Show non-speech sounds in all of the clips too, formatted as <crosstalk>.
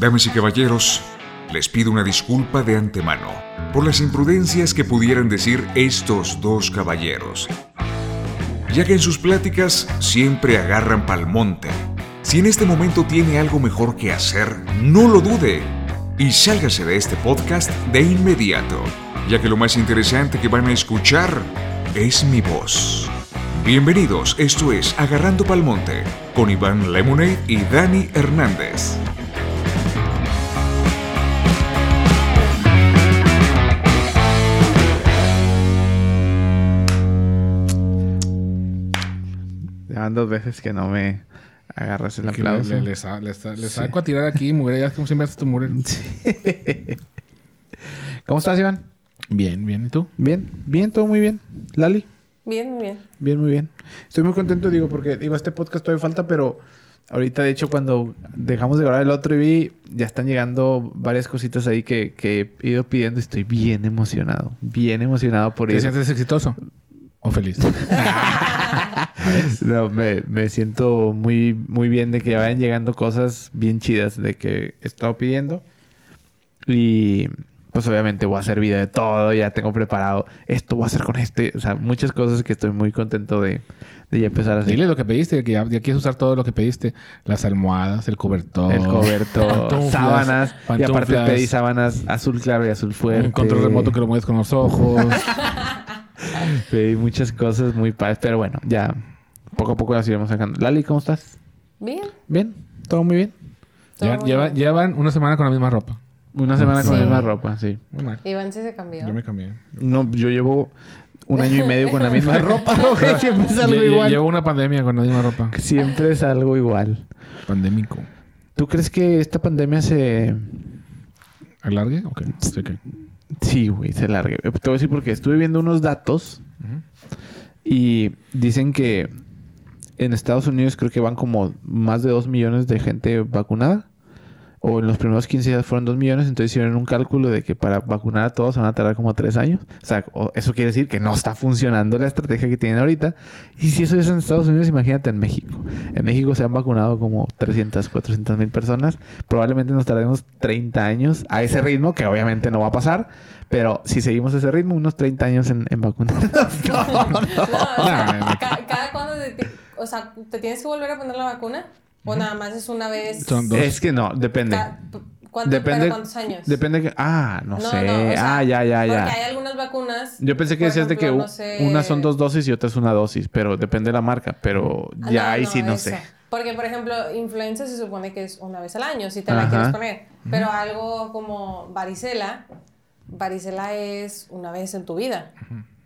Damas y caballeros, les pido una disculpa de antemano por las imprudencias que pudieran decir estos dos caballeros, ya que en sus pláticas siempre agarran pal monte. Si en este momento tiene algo mejor que hacer, no lo dude y sálgase de este podcast de inmediato, ya que lo más interesante que van a escuchar es mi voz. Bienvenidos, esto es Agarrando Palmonte con Iván Lemonade y Dani Hernández. Van dos veces que no me agarras el Que aplauso. Le, le, sa- le sa- le saco a tirar aquí, mujer. Ya como siempre haces tu mujer. ¿Cómo estás, Iván? Bien, bien. ¿Y tú? Bien, bien, todo muy bien. Lali, Bien, muy bien. bien, muy bien. Estoy muy contento, digo, porque digo, este podcast todavía falta, pero ahorita, de hecho, cuando dejamos de grabar el otro y vi, ya están llegando varias cositas ahí que, que he ido pidiendo y estoy bien emocionado. Bien emocionado por ¿Te ir. sientes exitoso? ¿O feliz? <laughs> No, me, me siento muy, muy bien de que vayan llegando cosas bien chidas de que he estado pidiendo. Y pues obviamente voy a hacer video de todo, ya tengo preparado esto, voy a hacer con este. O sea, muchas cosas que estoy muy contento de, de ya empezar a hacer. Dile lo que pediste, que ya, ya quieres usar todo lo que pediste. Las almohadas, el cobertor. El cobertor, sábanas. Y aparte pedí sábanas azul claro y azul fuerte. Un control remoto que lo mueves con los ojos. <laughs> Pedí muchas cosas muy padres. Pero bueno, ya poco a poco las iremos sacando. Lali, ¿cómo estás? Bien. ¿Bien? ¿Todo muy bien? todo Ya- muy lleva- bien. llevan una semana con la misma ropa. Una semana con la Sí. misma ropa, sí. Muy mal. Iván sí se cambió. Yo me cambié. No, yo llevo un año y medio con la <laughs> misma ropa, güey. <laughs> Siempre es algo Lle- lle- igual. Llevo una pandemia con la misma ropa. Siempre es algo igual. Pandémico. ¿Tú crees que esta pandemia se... ¿Alargue? Ok. Sí, ok. Sí, güey, se largue? Te voy a decir porque estuve viendo unos datos y dicen que en Estados Unidos creo que van como más de 2 millones de gente vacunada. O en los primeros 15 días fueron 2 millones. Entonces hicieron un cálculo de que para vacunar a todos van a tardar como 3 años. O sea, eso quiere decir que no está funcionando la estrategia que tienen ahorita. Y si eso es en Estados Unidos, imagínate en México. En México se han vacunado como 300, 400 mil personas. Probablemente nos tardemos 30 años a ese ritmo, que obviamente no va a pasar. Pero si seguimos ese ritmo, unos 30 años en, en vacunarnos. <laughs> No, no. No, o sea, Nah, ca- cada cuándo te, te- o sea, ¿te tienes que volver a poner la vacuna? ¿O nada más es una vez? Son dos. Es que no, depende. ca- p- ¿cuánto- Depende. ¿Cuántos años? Depende que. Ah, no, No, sé. no, o sea, ah, ya, ya, Porque ya. hay algunas vacunas. Yo pensé que decías de que no sé- unas son dos dosis y otras una dosis, pero depende de la marca. Pero Ah, ya ahí sí no eso. sé. Porque, por ejemplo, influenza se supone que es una vez al año, si te la Ajá. quieres poner. Pero algo como varicela, varicela es una vez en tu vida.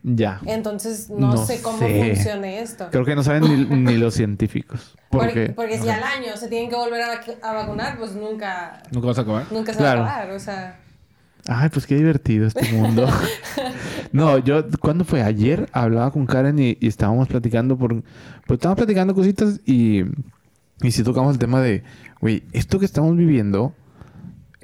Ya. Entonces, no, No sé cómo sé. funcione esto. Creo que no saben ni, ni los <laughs> científicos. Porque, Porque. porque si al año se tienen que volver a, vac- a vacunar, pues nunca, ¿Nunca vas a acabar? nunca se Claro. va a acabar. O sea, Ay, pues qué divertido este mundo. <laughs> no, yo, ¿cuándo fue? Ayer hablaba con Karen y, y estábamos platicando por. Pues estábamos platicando cositas y. Y sí tocamos el tema de. Güey, esto que estamos viviendo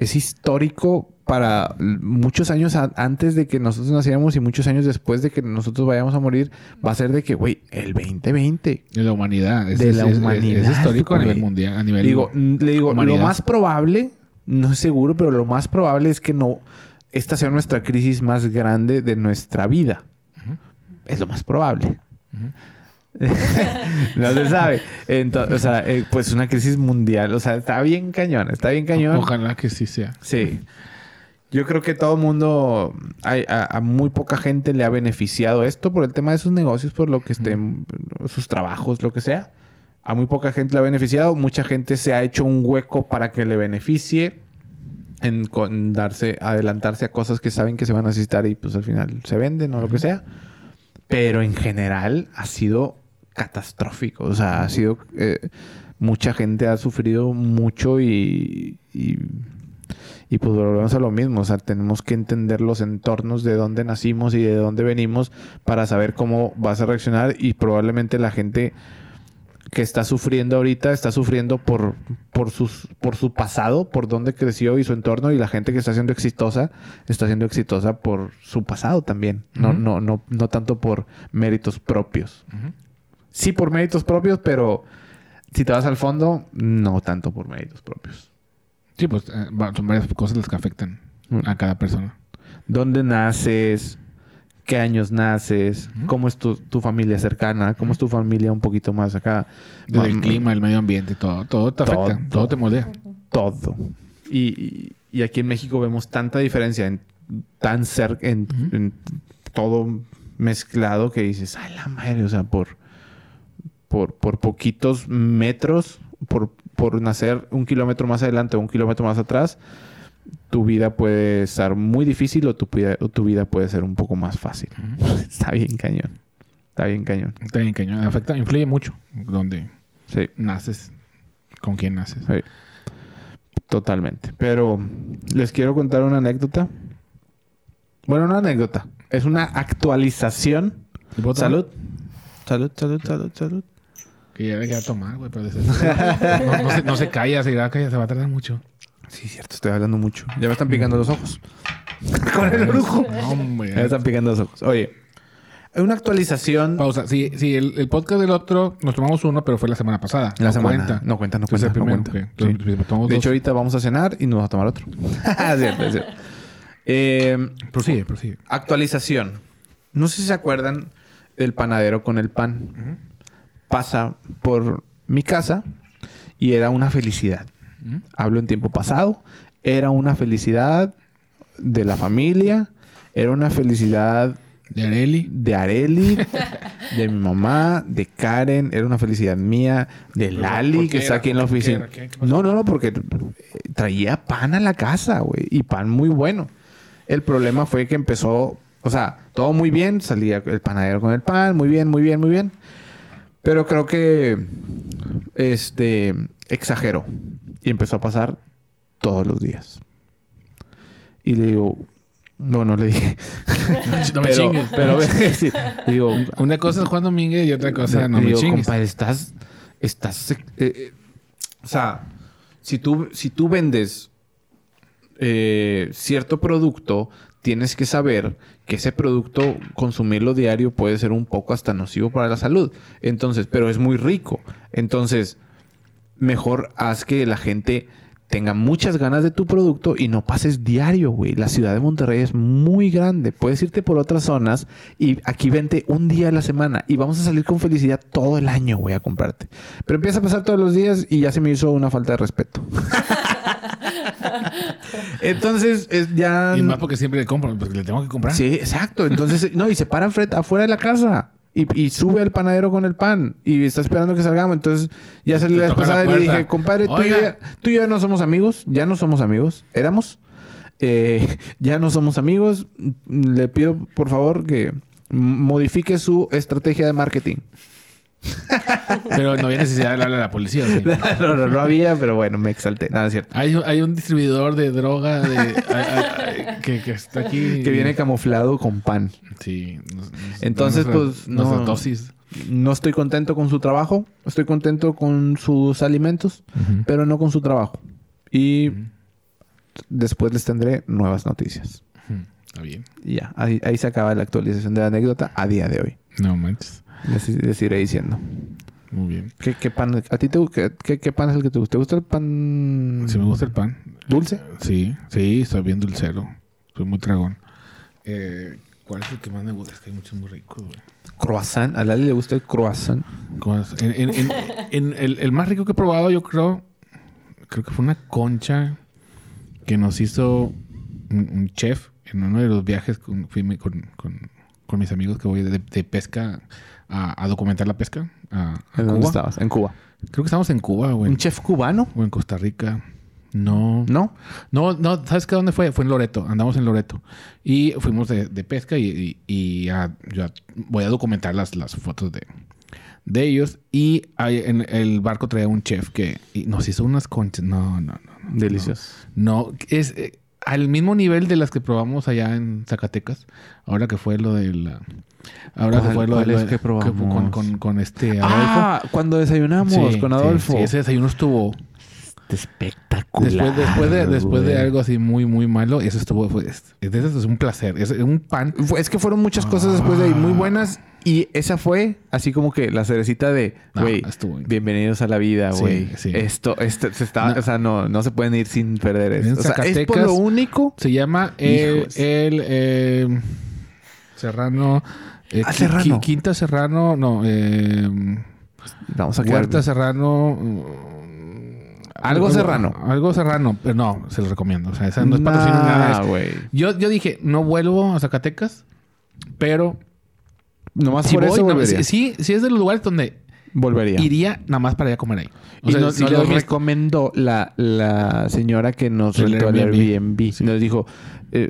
es histórico para muchos años antes de que nosotros naciéramos y muchos años después de que nosotros vayamos a morir. Va a ser de que, güey, el 2020. De la humanidad. Es, De la es- humanidad, Es, histórico a nivel mundial. A nivel... Digo, le digo, humanidad. lo más probable, no es seguro, pero lo más probable es que no, esta sea nuestra crisis más grande de nuestra vida. Es lo más probable. <laughs> no se sabe. Entonces, o sea, eh, pues una crisis mundial. O sea, está bien cañón, está bien cañón. Ojalá que sí sea. Sí. Yo creo que todo el mundo, hay- a, a muy poca gente le ha beneficiado esto por el tema de sus negocios, por lo que estén, sus trabajos, lo que sea. A muy poca gente le ha beneficiado. Mucha gente se ha hecho un hueco para que le beneficie en con darse, adelantarse a cosas que saben que se van a necesitar y pues al final se venden o lo que sea. Pero en general ha sido catastrófico. O sea, ha sido... eh, mucha gente ha sufrido mucho y, y, y pues volvemos a lo mismo. O sea, tenemos que entender los entornos de dónde nacimos y de dónde venimos para saber cómo vas a reaccionar y probablemente la gente que está sufriendo ahorita está sufriendo por, por, sus, por su pasado, por dónde creció y su entorno, y la gente que está siendo exitosa está siendo exitosa por su pasado también, no, no, no, no tanto por méritos propios. Sí por méritos propios, pero si te vas al fondo, no tanto por méritos propios. Sí, pues eh, son varias cosas las que afectan Mm. a cada persona. ¿Dónde naces? ¿Qué años naces? ¿Cómo es tu, tu familia cercana? ¿Cómo es tu familia un poquito más acá? Desde el clima, el medio ambiente, todo, todo te afecta, Todo. todo, te moldea. Todo. Y, aquí en México vemos tanta diferencia en tan cerca, en todo mezclado que dices, ay la madre, o sea, por, por, por poquitos metros, por, por nacer un kilómetro más adelante o un kilómetro más atrás, tu vida puede estar muy difícil o tu, vida- o tu vida puede ser un poco más fácil. <laughs> Está bien cañón. Está bien cañón. Está bien cañón. Afecta, influye mucho donde Sí. naces, con quién naces. Sí. Totalmente. Pero les quiero contar una anécdota. Bueno, una anécdota. Es una actualización. Salud. Salud, salud, salud, salud. Que ya le queda tomar, güey, pero desde- <laughs> no, no se, no se calla, se irá a callar, se va a tardar mucho. Sí, cierto, estoy hablando mucho. Ya me están picando los ojos. <laughs> Con el. <laughs> No, hombre. Ya me están picando los ojos. Oye, una actualización. Pausa. Sí, sí el, el podcast del otro nos tomamos uno, pero fue la semana pasada. La no semana. Cuenta. No cuenta, no cuenta. el no primero. cuenta. ok. Sí. Entonces, tomamos De hecho, ahorita vamos a cenar y nos vamos a tomar otro. cierto, es cierto. Eh, Prosigue, prosigue. Actualización. No sé si se acuerdan del panadero con el pan. Pasa por mi casa y era una felicidad. Hablo en tiempo pasado. Era una felicidad de la familia. Era una felicidad De Areli. de Areli, <laughs> de mi mamá, de Karen. Era una felicidad mía, de Lali, ¿por que está aquí en la ¿Por qué oficina. No, no, no, porque eh, traía pan a la casa, güey. Y pan muy bueno. El problema fue que empezó, o sea, todo muy bien. Salía el panadero con el pan, muy bien, muy bien, muy bien. Pero creo que, este, exageró. Y empezó a pasar todos los días. Y le digo, no, no le dije. No me pero, chingues. pero <laughs> sí, digo, Una cosa es Juan Domínguez y otra cosa no le me digo, chingues. compadre, estás, estás, eh, eh, o sea, si tú, si tú vendes eh, cierto producto, tienes que saber que ese producto, consumirlo diario puede ser un poco hasta nocivo para la salud. Entonces, pero es muy rico. Entonces, mejor haz que la gente tenga muchas ganas de tu producto y no pases diario, güey. La ciudad de Monterrey es muy grande. Puedes irte por otras zonas y aquí vente un día a la semana y vamos a salir con felicidad todo el año, güey, a comprarte. Pero empieza a pasar todos los días y ya se me hizo una falta de respeto. <laughs> <laughs> Entonces, es ya... Y más porque siempre le compro, porque le tengo que comprar. Sí, exacto. Entonces, no, y se para frente, afuera de la casa. Y, y sube al panadero con el pan. Y está esperando que salgamos. Entonces, ya toca la pasada y le dije, compadre, tú y, ya- tú y yo ya no somos amigos. Ya no somos amigos. Éramos. Eh, <laughs> ya no somos amigos. Le pido, por favor, que modifique su estrategia de marketing. Pero no había necesidad de hablarle a la policía. ¿sí? <laughs> no, no, no había, pero bueno, me exalté. Nada, es cierto. Hay, hay un distribuidor de droga de, que, que está aquí. Que viene camuflado con pan. Sí. nos- Entonces, nuestra- pues, no- dosis. No estoy contento con su trabajo. Estoy contento con sus alimentos. pero no con su trabajo. Y después les tendré nuevas noticias. Está bien. Y ya, ahí, ahí se acaba la actualización de la anécdota a día de hoy. No manches. Les, les iré diciendo. Muy bien. ¿Qué, qué pan? ¿A ti te, qué, qué- pan es el que te gusta? ¿Te gusta el pan Si me gusta el pan. dulce? Sí, sí, soy bien dulcero. Soy muy dragón. Eh, ¿Cuál es el que más me gusta? Es que hay muchos muy ricos, güey. Croissant. A Lali le gusta el croissant. En, en- en- en el, el más rico que he probado, yo creo, creo que fue una concha que nos hizo un, un chef en uno de los viajes con, fui con, con- con mis amigos que voy de, de pesca a, a documentar la pesca a, a ¿En dónde Cuba. estabas? En Cuba. Creo que estábamos en Cuba en, ¿Un chef cubano? o en Costa Rica. No. ¿No? No, no, ¿sabes qué? ¿Dónde fue? Fue en Loreto, andamos en Loreto. Y fuimos de, de pesca y, y- y ya, ya voy a documentar las, las fotos de, de ellos. Y ahí en el barco traía un chef que y nos hizo unas conchas. No, no, no. no Delicioso. No, es eh, al mismo nivel de las que probamos allá en Zacatecas. Ahora que fue lo de la... Ahora que ¿Cuál- fue lo de... cuál lo es de- que probamos? con, con, con este Adolfo. Ah, cuando desayunamos Sí, con sí, Adolfo. sí, ese desayuno estuvo... Espectacular. Después, después, de, después de güey. algo así muy, muy malo, eso estuvo. Fue, es, es- es un placer. Es un pan. Fue- Es que fueron muchas cosas después de ahí muy buenas. Ah. Y esa fue así como que la cerecita de, No, güey, bienvenidos a la vida, Sí, güey. sí. Esto, esto se está, No. o sea, no, no se pueden ir sin perder En esto. O sea, es por lo único. Se llama el, eh, Serrano. eh, Ah, Serrano. Quinta Serrano, no. Eh, Vamos a quedar. Huerta Serrano. Algo Serrano. Algo Serrano, pero no, se los recomiendo. O sea, esa no es patrocinio nada. Nah, es- güey. Yo, yo dije, no vuelvo a Zacatecas, pero Nomás si por voy, eso no, volvería. sí, sí es de los lugares donde Volvería. iría nada más para ir a comer ahí. O y sea, nos, si nos recomendó la, la señora que nos El rentó el Airbnb. Airbnb. Sí. Nos dijo, eh,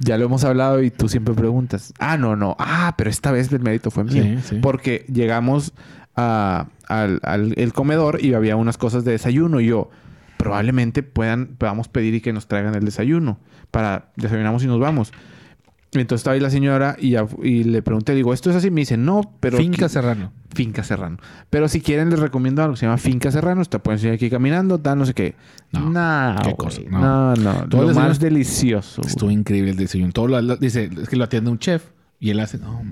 ya lo hemos hablado y tú siempre preguntas. Ah, no, no. Ah, pero esta vez el mérito fue mío. Sí, sí. Porque llegamos a- al, al- el comedor y había unas cosas de desayuno. Y yo, probablemente puedan, podamos pedir y que nos traigan el desayuno. Para desayunamos y nos vamos. Entonces estaba ahí la señora y, le pregunté, digo, ¿esto es así? Me dice, no, pero... Finca Serrano. Finca Serrano. Pero si quieren, les recomiendo algo que se llama Finca Serrano. Te pueden seguir aquí caminando, tal, no sé qué. No, No, qué cosa, No, no. no. Todo lo más delicioso. Estuvo increíble el desayuno. Todo lo, lo- dice, es que lo atiende un chef. Y él hace, no.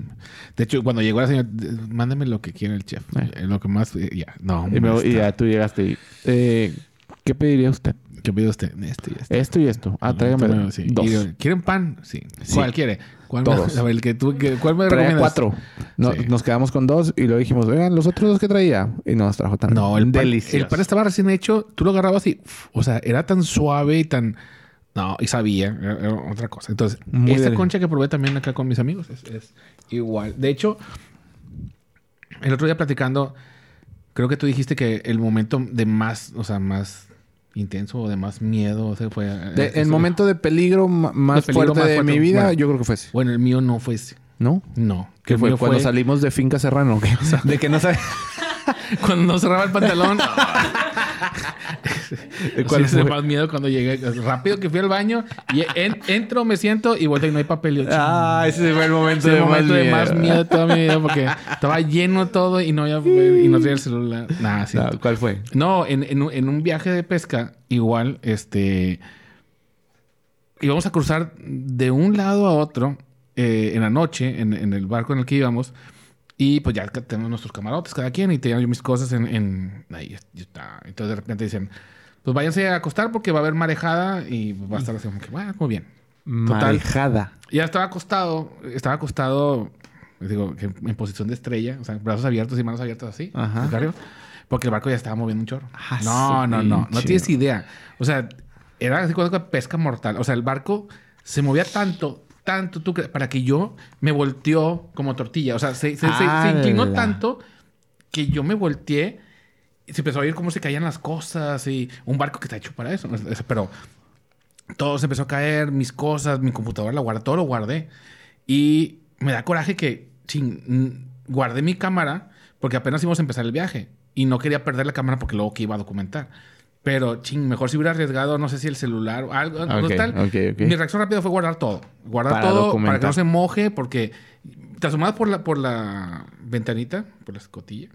De hecho, cuando llegó la señora, "D- mándame lo que quiera el chef. Eh. Eh, Lo que más, eh, ya, no, Y, me- y ya tú llegaste y... eh, ¿Qué pediría usted? ¿Qué pide usted? Este y este. Esto y esto. Ah, tráigame sí. dos. ¿Quieren pan? Sí. Sí. ¿Cuál quiere? ¿Cuál me- Todos. a <laughs> ver, el que tú, que- ¿cuál me Traía recomiendas? cuatro. No- Sí. Nos quedamos con dos y luego dijimos, oigan, los otros dos que traía. Y no nos trajo tan No, el pan, el pan estaba recién hecho. Tú lo agarrabas y, uf, o sea, era tan suave y tan... No, y sabía. Era, era otra cosa. Entonces, Muy esta concha que probé también acá con mis amigos es, es igual. De hecho, el otro día platicando, creo que tú dijiste que el momento de más, o sea, más intenso o de más miedo o sea, fue... De- ese- el momento de peligro más peligro fuerte más de fuerte. mi vida, Bueno. yo creo que fue ese. Bueno, el mío no fue ese. ¿No? No. ¿Qué fue? Cuando salimos de Finca Serrano. ¿qué? <laughs> de que no sabes... <laughs> Cuando cerraba el pantalón. <laughs> <laughs> ¿Cuál ¿Cuál fue? más miedo cuando llegué? Rápido que fui al baño y en- entro, me siento y vuelto y no hay papel. Yo, Ah, ese fue el momento, Ese de, momento más de miedo. más miedo de toda mi vida porque estaba lleno todo y no había y no tenía el celular. Nada, sí. No, ¿Cuál fue? No, en, en un- en un viaje de pesca, igual, este. Íbamos a cruzar de un lado a otro eh, en la noche, en, en el barco en el que íbamos. Y pues ya tenemos nuestros camarotes cada quien y tenía yo mis cosas en. en- ahí está. Entonces de repente dicen: Pues váyanse a acostar porque va a haber marejada y va a estar así como que, bueno, muy bien. Total. Marejada. Ya estaba acostado, estaba acostado, digo, en posición de estrella, o sea, brazos abiertos y manos abiertas así, Ajá. arriba, porque el barco ya estaba moviendo un chorro. Ah, no, no, no, no pinche. tienes idea. O sea, era así como pesca mortal. O sea, el barco se movía tanto, tanto, tú para que yo me volteó como tortilla. O sea, se, se- se- se inclinó tanto que yo me volteé y se empezó a oír cómo se caían las cosas y un barco que está hecho para eso. Pero todo se empezó a caer, mis cosas, mi computadora la guardé, todo lo guardé. Y me da coraje que mm, guardé mi cámara porque apenas íbamos a empezar el viaje y no quería perder la cámara porque luego que iba a documentar. Pero, ching, mejor si hubiera arriesgado, no sé si el celular o algo. Ok, total. ok, ok. Mi reacción rápida fue guardar todo. Guardar Para todo para documentar. que no se moje porque te asomabas por la, por la ventanita, por la escotilla,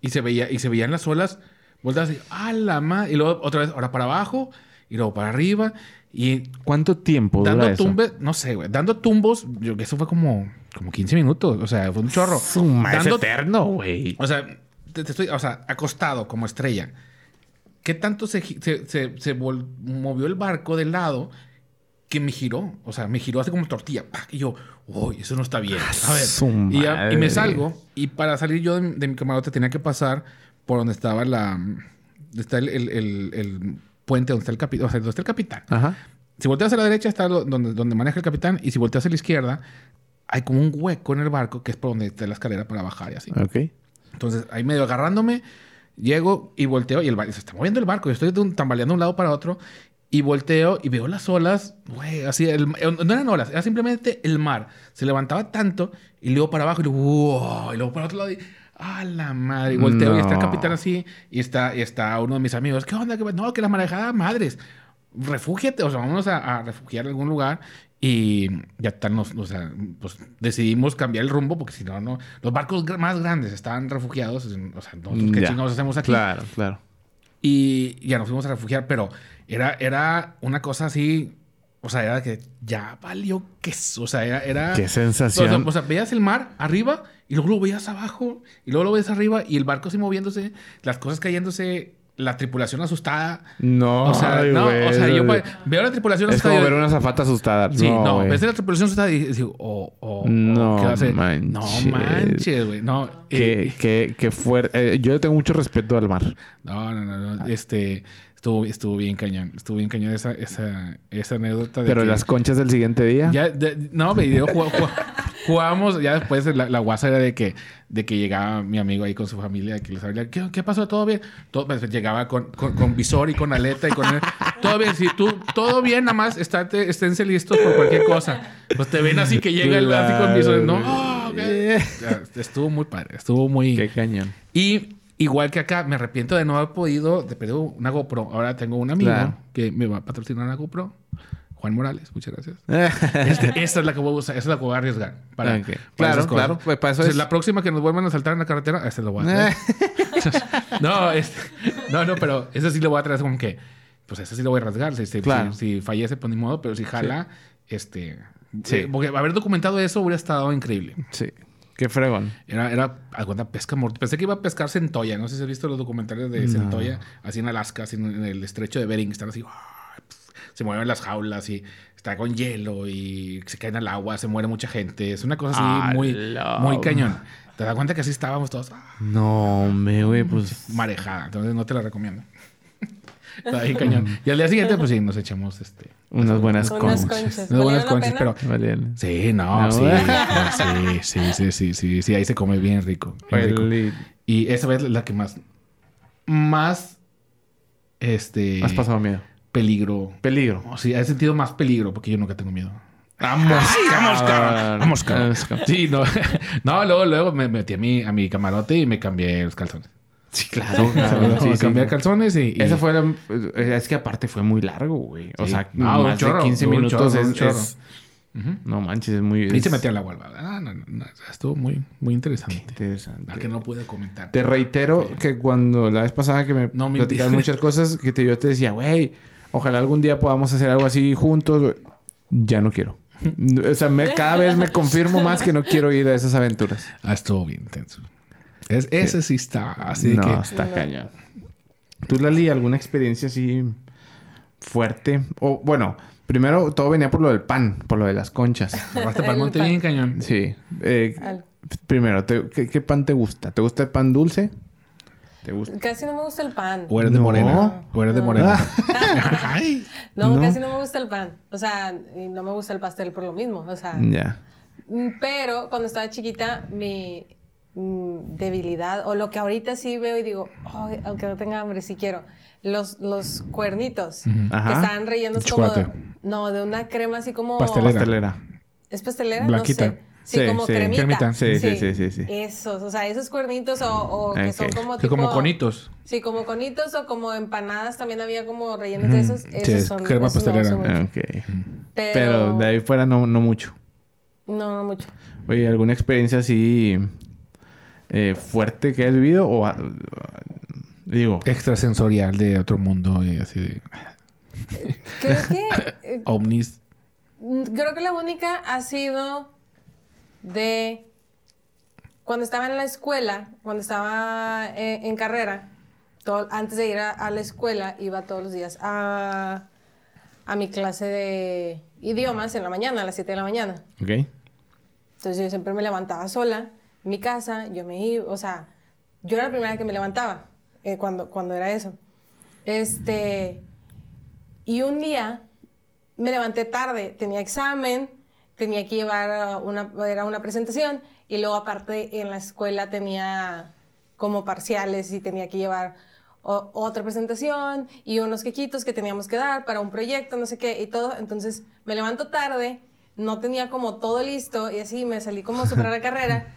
y se veía, y se veían las olas, vueltas así, ¡ah, la madre! Y luego otra vez, ahora para abajo, y luego para arriba, y ¿Cuánto tiempo dura dando eso? tumbes, no sé, güey, dando tumbos, yo que eso fue como, como 15 minutos, o sea, fue un chorro. Su ma- es Dando- eterno, güey. o sea, te, te estoy, o sea, acostado como estrella. ¿Qué tanto se, se, se- se vol- movió el barco de lado que me giró? O sea, me giró así como tortilla. ¡pac! Y yo, uy, eso no está bien. A ver. Y, ya- y me salgo. Y para salir yo de, de mi camarote tenía que pasar por donde estaba la... Está el, el- el- el puente donde está el capitán. O sea, donde está el capitán. Ajá. Si volteas a la derecha está lo- donde, donde maneja el capitán. Y si volteas a la izquierda, hay como un hueco en el barco que es por donde está la escalera para bajar y así. Ok. Entonces, ahí medio agarrándome, llego y volteo y el barco se está moviendo el barco. Yo estoy tambaleando de un lado para otro y volteo y veo las olas, güey, así, el- eh, no eran olas, era simplemente el mar. Se levantaba tanto y luego para abajo y luego, wow, y luego para otro lado y, ¡ah, la madre! Y volteo y está el No. capitán así y está, y está uno de mis amigos, ¿qué onda? ¿Qué pa-?" No, que la marejada, madres. Refúgiate, o sea, vámonos a, a refugiar en algún lugar. Y ya están, los- o sea, pues decidimos cambiar el rumbo porque si no, no. Los barcos más grandes estaban refugiados. O sea, nosotros qué Ya. chingados hacemos aquí. Claro, claro. Y ya nos fuimos a refugiar, pero era, era una cosa así. O sea, era que ya valió queso. O sea, era. era Qué sensación. O sea, o sea, veías el mar arriba y luego lo veías abajo y luego lo veías arriba y el barco así moviéndose, las cosas cayéndose, la tripulación asustada. No, O sea, ay, no, güey. o sea, yo veo la tripulación Es asustada. como y- ver una zafata asustada. Sí, no, güey. ves la tripulación asustada y digo, oh, oh, No manches. No manches, güey. No, Qué, eh, qué, qué fuerte. Eh, yo le tengo mucho respeto al mar. no, no, no, no, Este, estuvo, estuvo bien cañón. Estuvo bien cañón esa, esa, esa anécdota. De Pero que- las conchas del siguiente día. Ya, de- no, me dio, jugábamos, ya después la, la guasa era de que, de que llegaba mi amigo ahí con su familia, que les hablaba, ¿qué, qué pasó? ¿Todo bien? Todo, pues, llegaba con, con, con visor y con aleta y con... todo bien, si tú, todo bien, nada más estate, esténse listos por cualquier cosa. Pues te ven así que llega el así con visor, no, Claro, ok. güey. Ya, Estuvo muy padre, estuvo muy... Qué cañón. Y igual que acá, me arrepiento de no haber podido, de perder una GoPro. Ahora tengo un amigo Claro. que me va a patrocinar una GoPro. Juan Morales, muchas gracias. <laughs> Este- esta es la que voy a usar, esa es la que voy a arriesgar. Para, Claro, claro, pues para eso Entonces, es. La próxima que nos vuelvan a saltar en la carretera, esta la voy a traer. <laughs> no, este, no, no, pero esa sí le voy a traer como que, pues esa sí lo voy a rasgar. Si, si- Claro. si- si fallece, pues ni modo, pero si jala, este. Sí. eh, porque haber documentado eso hubiera estado increíble. sí. Qué fregón. Era, era alguna pesca mortal. Pensé que iba a pescar centolla. No sé si has visto los documentales de centolla, así en Alaska, así en, el estrecho de Bering. Están así, ¡ah! se mueven las jaulas y está con hielo y se caen al agua, se muere mucha gente. Es una cosa así muy, muy cañón. Te das cuenta que así estábamos todos. No, me, güey, pues. marejada. Entonces no te la recomiendo. Está bien cañón. Y al día siguiente, pues sí, nos echamos este. Unas buenas Unas conchas. conchas. Unas buenas ¿Valieron la conchas, pero. Valían. Sí, no, No, sí, sí, sí, sí, sí, sí, sí, ahí se come bien rico. bien rico. Y esa vez la que más, más, este, Has pasado miedo. peligro. Peligro. O sea, he sentido más peligro porque yo nunca tengo miedo. Vamos, Vamos, cabrón. Vamos, cabrón. Vamos, cabrón. Sí, no. <laughs> no, luego, luego me metí a mi, a mi camarote y me cambié los calzones. Sí, <laughs> claro. claro. Sí, Sí, sí. cambié calzones y... y- Esa fue la... Es que aparte fue muy largo, güey. O Sí. sea, No, más chorro, de 15 un minutos chorro, es- chorro. es- Ujú. No manches, es muy... Y se metió al agua. Ah, no, no, no, estuvo muy, muy interesante. Interesante. La que no pude comentar. Te reitero que cuando la vez pasada que me No platicaban muchas cosas, que te, yo te decía, güey, ojalá algún día podamos hacer algo así juntos. güey". Ya no quiero. <laughs> O sea, me- cada vez me confirmo más que no quiero ir a esas aventuras. Ah, estuvo bien intenso. Es, ese sí está así de no, que... está No. cañón. ¿Tú, Lali, alguna experiencia así fuerte? O, bueno, primero todo venía por lo del pan, por lo de las conchas. <laughs> Agarraste para el monte bien cañón. Sí. Eh, Al- primero, te- ¿qué, qué pan te gusta? ¿Te gusta el pan dulce? ¿Te gusta? Casi no me gusta el pan. O eres de No. morena. O eres de No. morena. <laughs> <laughs> Ay. No, No. casi no me gusta el pan. O sea, no me gusta el pastel por lo mismo. O sea, Ya. mm, pero cuando estaba chiquita, mi mm, debilidad, o lo que ahorita sí veo y digo, "Ay, aunque no tenga hambre, sí quiero. Los, los cuernitos que estaban rellenos como de, no, de una crema así como Pastelera. Pastelera. ¿Es pastelera? Blanquita. No sé. Sí, Sí, como sí. cremita. Cremita. Sí, sí, sí, sí, sí. Esos, o sea, esos cuernitos o, o que son como Que tipo... como conitos. Sí, como conitos o como empanadas también había como rellenos de esos. Esos Sí, son crema esos pastelera. mucho. Ok. Pero, Pero de ahí fuera no, no mucho. No, no mucho. Oye, ¿alguna experiencia así eh, fuerte que has vivido? O ah, digo, Extrasensorial de otro mundo y así de... Creo que... <laughs> eh, Ovnis. creo que la única ha sido de... Cuando estaba en la escuela, cuando estaba eh, en carrera, todo- antes de ir a, a la escuela, iba todos los días a, a mi clase de idiomas en la mañana, a las 7 de la mañana. ¿ok? Entonces yo siempre me levantaba sola mi casa, yo me iba, o sea, yo era la primera que me levantaba eh, cuando, cuando era eso. Este, y un día me levanté tarde, tenía examen, tenía que llevar una, era una presentación y luego aparte en la escuela tenía como parciales y tenía que llevar o- otra presentación y unos quequitos que teníamos que dar para un proyecto, no sé qué, y todo. Entonces me levanto tarde, no tenía como todo listo y así me salí como a la <laughs> carrera,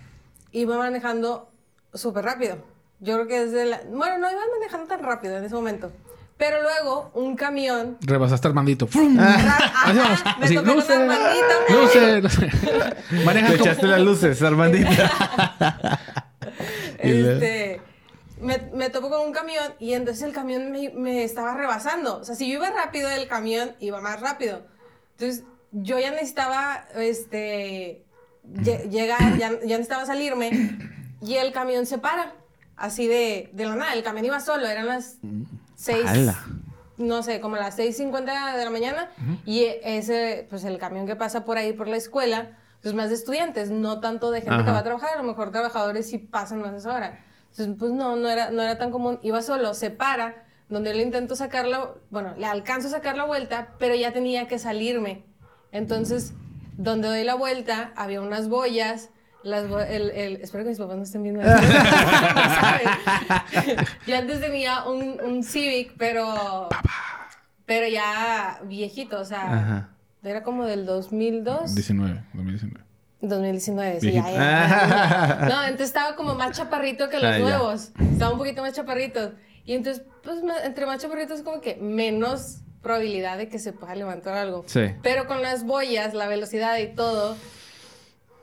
iba manejando súper rápido. Yo creo que desde la... Bueno, no iba manejando tan rápido en ese momento. Pero luego un camión... Rebasaste al mandito. ¡Frum! Ajá, Así vamos. me Así, tocó con luces. Armandito. Luces. luces. <laughs> Maneja Te como- echaste las luces, Armandita. <laughs> Este, me, me topo con un camión y entonces el camión me, me estaba rebasando. O sea, si yo iba rápido, el camión iba más rápido. Entonces, yo ya necesitaba, este, llegar, ya, ya necesitaba salirme y el camión se para. Así de, de la nada. El camión iba solo, eran las seis, ¡Hala! no sé, como las 6.50 de la mañana. Y ese, pues el camión que pasa por ahí por la escuela, pues más de estudiantes, no tanto de gente que Ajá. va a trabajar, a lo mejor trabajadores sí pasan más esa hora. Entonces, pues no, no era, no era tan común. Iba solo, se para, donde yo le intento sacar la, bueno, le alcanzo a sacar la vuelta, pero ya tenía que salirme. Entonces, donde doy la vuelta, había unas boyas. Las bo- el, el- espero que mis papás no estén viendo esto. <laughs> <laughs> No saben. Yo antes tenía un, un Civic, pero. Pero ya viejito, o sea. Ajá. Era como del 2002. 19, 2019. 2019, sí, ya, ya, ya. <laughs> No, entonces estaba como más chaparrito que los Ah, ya. nuevos. Estaba un poquito más chaparritos. Y entonces, pues, entre más chaparritos, como que menos probabilidad de que se pueda levantar algo. Sí. Pero con las boyas, la velocidad y todo,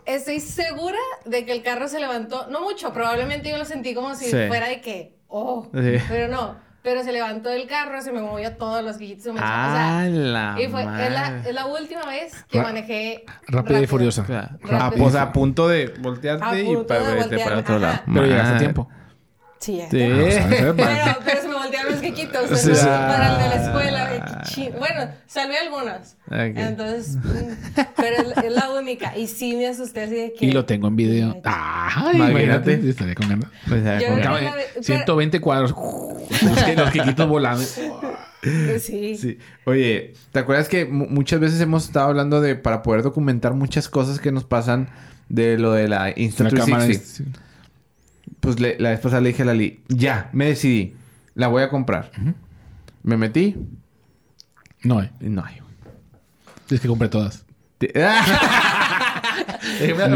estoy segura de que el carro se levantó. No mucho, probablemente yo lo sentí como si Sí. fuera de que, oh, Sí. pero no. Pero se levantó el carro, se me movió todos los guillitos. me echó- o ¡Ah, sea, la y fue, es la, es la última vez que Ra- manejé rápida y furiosa. O sea, Rápido. a, pues, a punto de voltearte A y punto para, de voltear, para otro lado. ajá. Pero llegaste a tiempo. Sí. Sí. Pero, pero se me voltearon los entonces, sea, para el de la escuela. Chi- Bueno, salvé algunos. Ok. Entonces, <laughs> mm, pero es, es la única. Y sí me asusté así de que. Y lo tengo en video. Ay, Imagínate. imagínate. Estaría con ganas. La de- pero- 120 cuadros. <laughs> Los, que, los quiquitos volando. Sí. Sí. Oye, ¿te acuerdas que mu- muchas veces hemos estado hablando de para poder documentar muchas cosas que nos pasan de lo de la La Insta360? cámara es- Pues le- la vez pasada le dije a Lali, ya, me decidí, la voy a comprar. Me metí No hay. no hay. Es que compré todas. <laughs>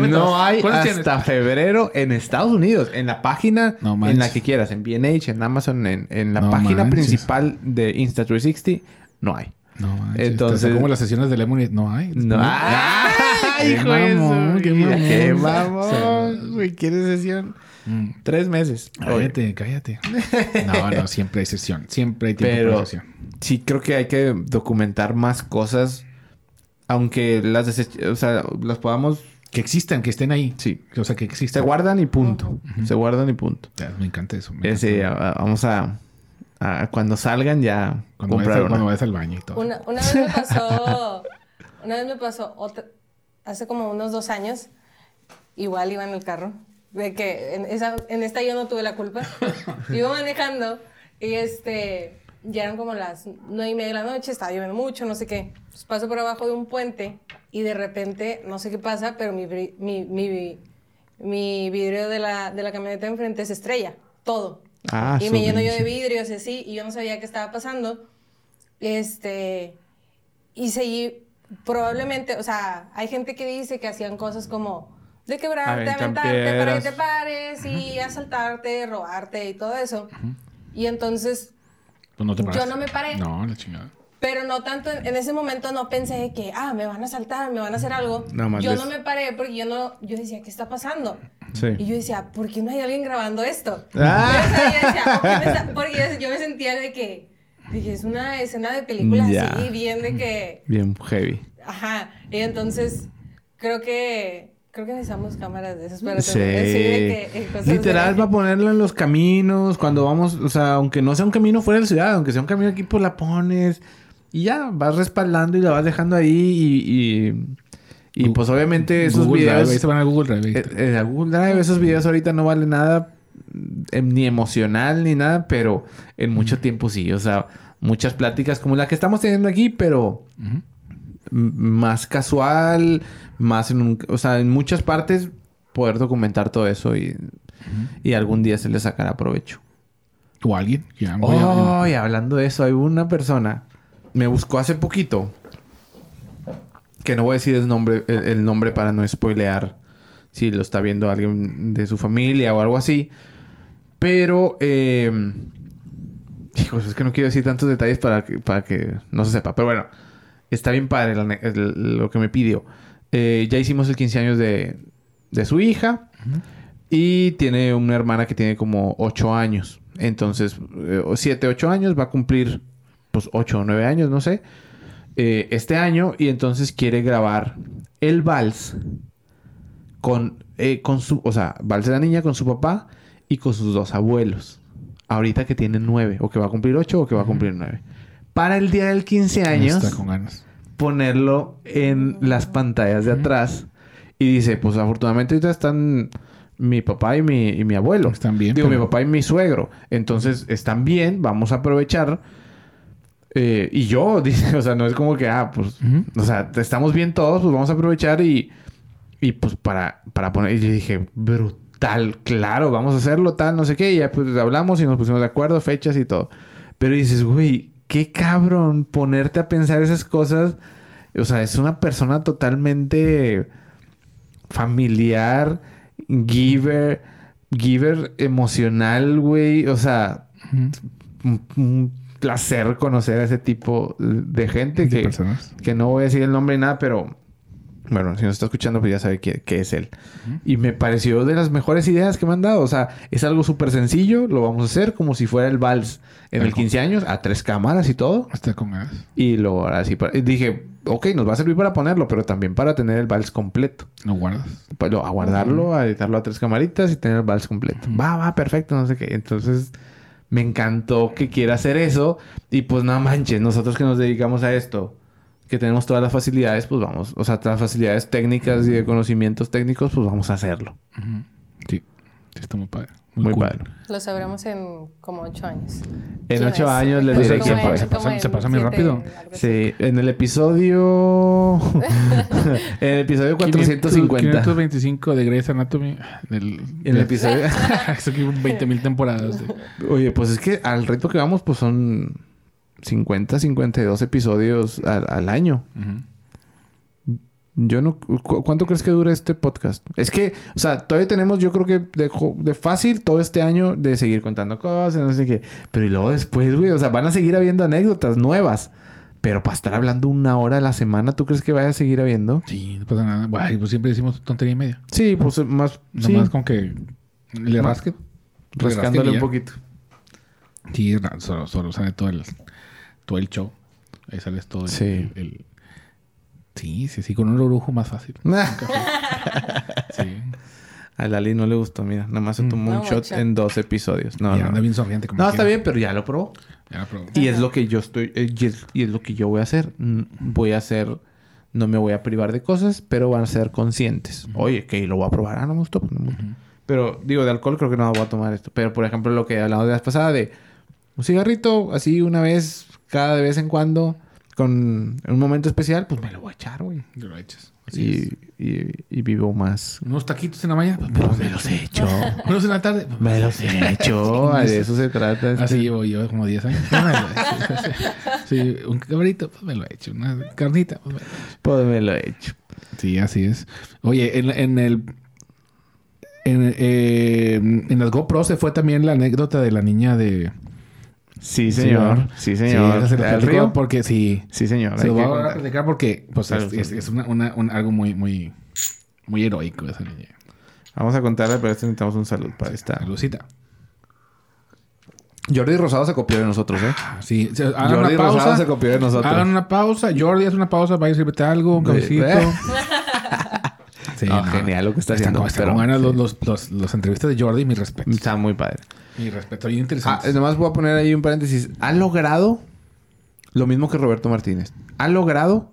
No hay ¿Cuántas hasta tienes? febrero en Estados Unidos. En la página No en la que quieras. En B&H, en Amazon, en, en la No página manches. principal de Insta360. No hay. No manches. Entonces- como las sesiones de Lemon no hay. No. ¡Ay, ¡Ay, hijo de ¡Qué mamón! ¡Qué mamón! ¿quieres sesión? Mm. Tres meses. Oye, Cállate, cállate. <laughs> No, no, siempre hay sesión. Siempre hay tiempo Pero para sesión. sí creo que hay que documentar más cosas. Aunque las o sea, las podamos... Que existan, que estén ahí. Sí. O sea, que Se existan. guardan y punto. Se guardan y punto. Ya, Me encanta eso. me Ese, encanta. a- a- vamos a, a- Cuando salgan ya Cuando vayas, comprar al- una. cuando vayas al baño y todo. Una, una vez me pasó. <laughs> Una vez me pasó otra. Hace como unos dos años. Igual iba en el carro. De que en, esa, en esta yo no tuve la culpa. <laughs> Iba manejando y este. Ya eran como las nueve y media de la noche, estaba lloviendo mucho, no sé qué. Pues paso por abajo de un puente y de repente, no sé qué pasa, pero mi, mi, mi, mi vidrio de la, de la camioneta de enfrente se estrella, todo. Ah, y me lleno yo de vidrios y así, y yo no sabía qué estaba pasando. Este, y seguí, probablemente, o sea, hay gente que dice que hacían cosas como de quebrarte, aventarte para que te pares y asaltarte, robarte y todo eso. Y entonces, Pues no te Yo no me paré. No, la chingada. pero no tanto, en, ese momento no pensé de que, ah, me van a asaltar, me van a hacer algo. Nada más yo les- no me paré porque yo no, yo decía, ¿qué está pasando? Sí. Y yo decía, ¿por qué no hay alguien grabando esto? Ah. <laughs> Yo porque yo, me sentía de que, dije, es una escena de película Ya. así, bien de que, Bien heavy. ajá. Y entonces, creo que, creo que necesitamos cámaras de esas para Sí. tener- sí, de que, eh, Literal, para ponerla en los caminos, cuando vamos, o sea, aunque no sea un camino fuera de la ciudad, aunque sea un camino aquí, pues la pones y ya, vas respaldando y la vas dejando ahí y, y, y, pues obviamente esos Google videos... Drive, ahí se van a Google Drive. Eh, eh, a Google Drive, esos videos ahorita no valen nada, eh, ni emocional ni nada, pero en mucho tiempo sí. O sea, muchas pláticas como la que estamos teniendo aquí, pero más casual, más en un, o sea, en muchas partes poder documentar todo eso y, y algún día se le sacará provecho. O alguien. Ya, voy a- y hablando de eso, hay una persona me buscó hace poquito que no voy a decir el nombre, el, el nombre para no spoilear si lo está viendo alguien de su familia o algo así. Pero, eh, hijos, es que no quiero decir tantos detalles para que, para que no se sepa. Pero bueno, está bien padre la ne- el- lo que me pidió. Eh, ya hicimos el 15 años de, de su hija. Y tiene una hermana que tiene como 8 años. Entonces, 7, 8 años, va a cumplir pues 8 o 9 años, no sé. eh, este año y entonces quiere grabar el vals con, eh, con su, o sea, vals de la niña con su papá y con sus dos abuelos. Ahorita que tiene 9, o que va a cumplir 8 o que va a cumplir 9. Para el día del 15 años Está con ganas. ponerlo en las pantallas de atrás. Y dice, pues afortunadamente ahorita están mi papá y mi, y mi abuelo. Están bien, Digo, pero- mi papá y mi suegro. Entonces, están bien, vamos a aprovechar. Eh, y yo, <laughs> dice, o sea, no es como que, ah, pues, Ujú. o sea, estamos bien todos, pues vamos a aprovechar y, y pues para, para poner. Y yo dije, brutal, claro, vamos a hacerlo, tal, no sé qué. Y ya pues hablamos y nos pusimos de acuerdo, fechas y todo. Pero dices, güey, qué cabrón ponerte a pensar esas cosas. O sea, es una persona totalmente familiar, giver, giver emocional, güey. O sea, un, un placer conocer a ese tipo de gente De que, personas. que no voy a decir el nombre ni nada, pero bueno, si nos está escuchando, pues ya sabe qué, qué es él. Y me pareció de las mejores ideas que me han dado. O sea, es algo súper sencillo, lo vamos a hacer como si fuera el vals en el Algo. 15 años, a tres cámaras y todo. Está con ganas. Y luego ahora sí, dije, ok, nos va a servir para ponerlo, pero también para tener el vals completo. Lo guardas. Pues, lo- a guardarlo, a editarlo a tres camaritas y tener el vals completo. Va, va, perfecto, no sé qué. Entonces, me encantó que quiera hacer eso. Y pues, no manches, nosotros que nos dedicamos a esto, que tenemos todas las facilidades, pues vamos, o sea, todas las facilidades técnicas y de conocimientos técnicos, pues vamos a hacerlo. Ujú. Sí. Sí, está muy padre. Muy, cool. padre. Lo sabremos en como ocho años. En ¿Quién ocho años les diré quién fue. se pasa- en se pasa muy rápido. Sí, en el episodio. <laughs> en el episodio 450. 525 de Grey's Anatomy. Del, En el episodio. <laughs> Eso que 20 mil temporadas. de- Oye, pues es que al ritmo que vamos, pues son 50, 52 episodios al, al año. Yo no... cu- ¿Cuánto crees que dura este podcast? Es que, o sea, todavía tenemos, yo creo que de, de fácil todo este año de seguir contando cosas, no sé qué. Pero y luego después, güey, o sea, van a seguir habiendo anécdotas nuevas. Pero para estar hablando una hora a la semana, ¿tú crees que vaya a seguir habiendo? Sí, no pasa nada. Guay, pues siempre decimos tontería y media. Sí, pues más... Sí, Nomás con que le rasque. le rascándole un poquito. Sí, solo, solo sale todo el, todo el show. Ahí sales todo el, Sí. el- el- Sí, sí, sí, con un orujo más fácil. <laughs> Sí. A Lali no le gustó, mira. Nada más se tomó No un shot en dos episodios. No, y no. anda bien sonriente como No, está bien, pero ya lo probó. Ya la probó. Y es lo que yo estoy... eh, y, es, y es lo que yo voy a hacer. Mm, Voy a hacer... No me voy a privar de cosas, pero van a ser conscientes. Oye, que lo voy a probar. Ah, no me gustó. pues no me gustó. Pero, digo, de alcohol creo que no voy a tomar esto. Pero, por ejemplo, lo que hablamos de la vez pasada de... Un cigarrito, así una vez, cada de vez en cuando, con un momento especial, pues me lo voy a echar, güey. Te lo echas. Así es. Y, y, y vivo más. Unos taquitos en la mañana. Pues Pues me los he hecho. <laughs> Unos en la tarde. pues, Me los he hecho. <laughs> De eso se trata. este- Así llevo yo como 10 años. <laughs> Sí, un cabrito, pues me lo he hecho. Una carnita, pues me lo he hecho. Pues me lo he hecho. Sí, así es. Oye, en, en el. En, eh, en las GoPro se fue también la anécdota de la niña de. Sí, señor. Sí, señor. esa se la ¿Al río? Porque sí. Sí, señor. Se lo voy a platicar porque pues, es, Salud, es- salud. es una, una- un- algo muy, muy, muy heroico esa niña. Vamos a contarle, pero esto necesitamos un salud para esta. Lucita. Jordi Rosado se copió de nosotros, ¿eh? Sí, se- hagan Jordi una Rosado se copió de nosotros. Hagan una pausa. Jordi, haz una pausa. Vaya a sirvete algo, un cafecito. <laughs> Ah, genial lo que está haciendo, Con, está pero- ganas los, los, los, los entrevistas de Jordi. Mi respeto. Está muy padre. Mi respeto. Bien Ah, interesante. nomás voy a poner ahí un paréntesis. Ha logrado lo mismo que Roberto Martínez. Ha logrado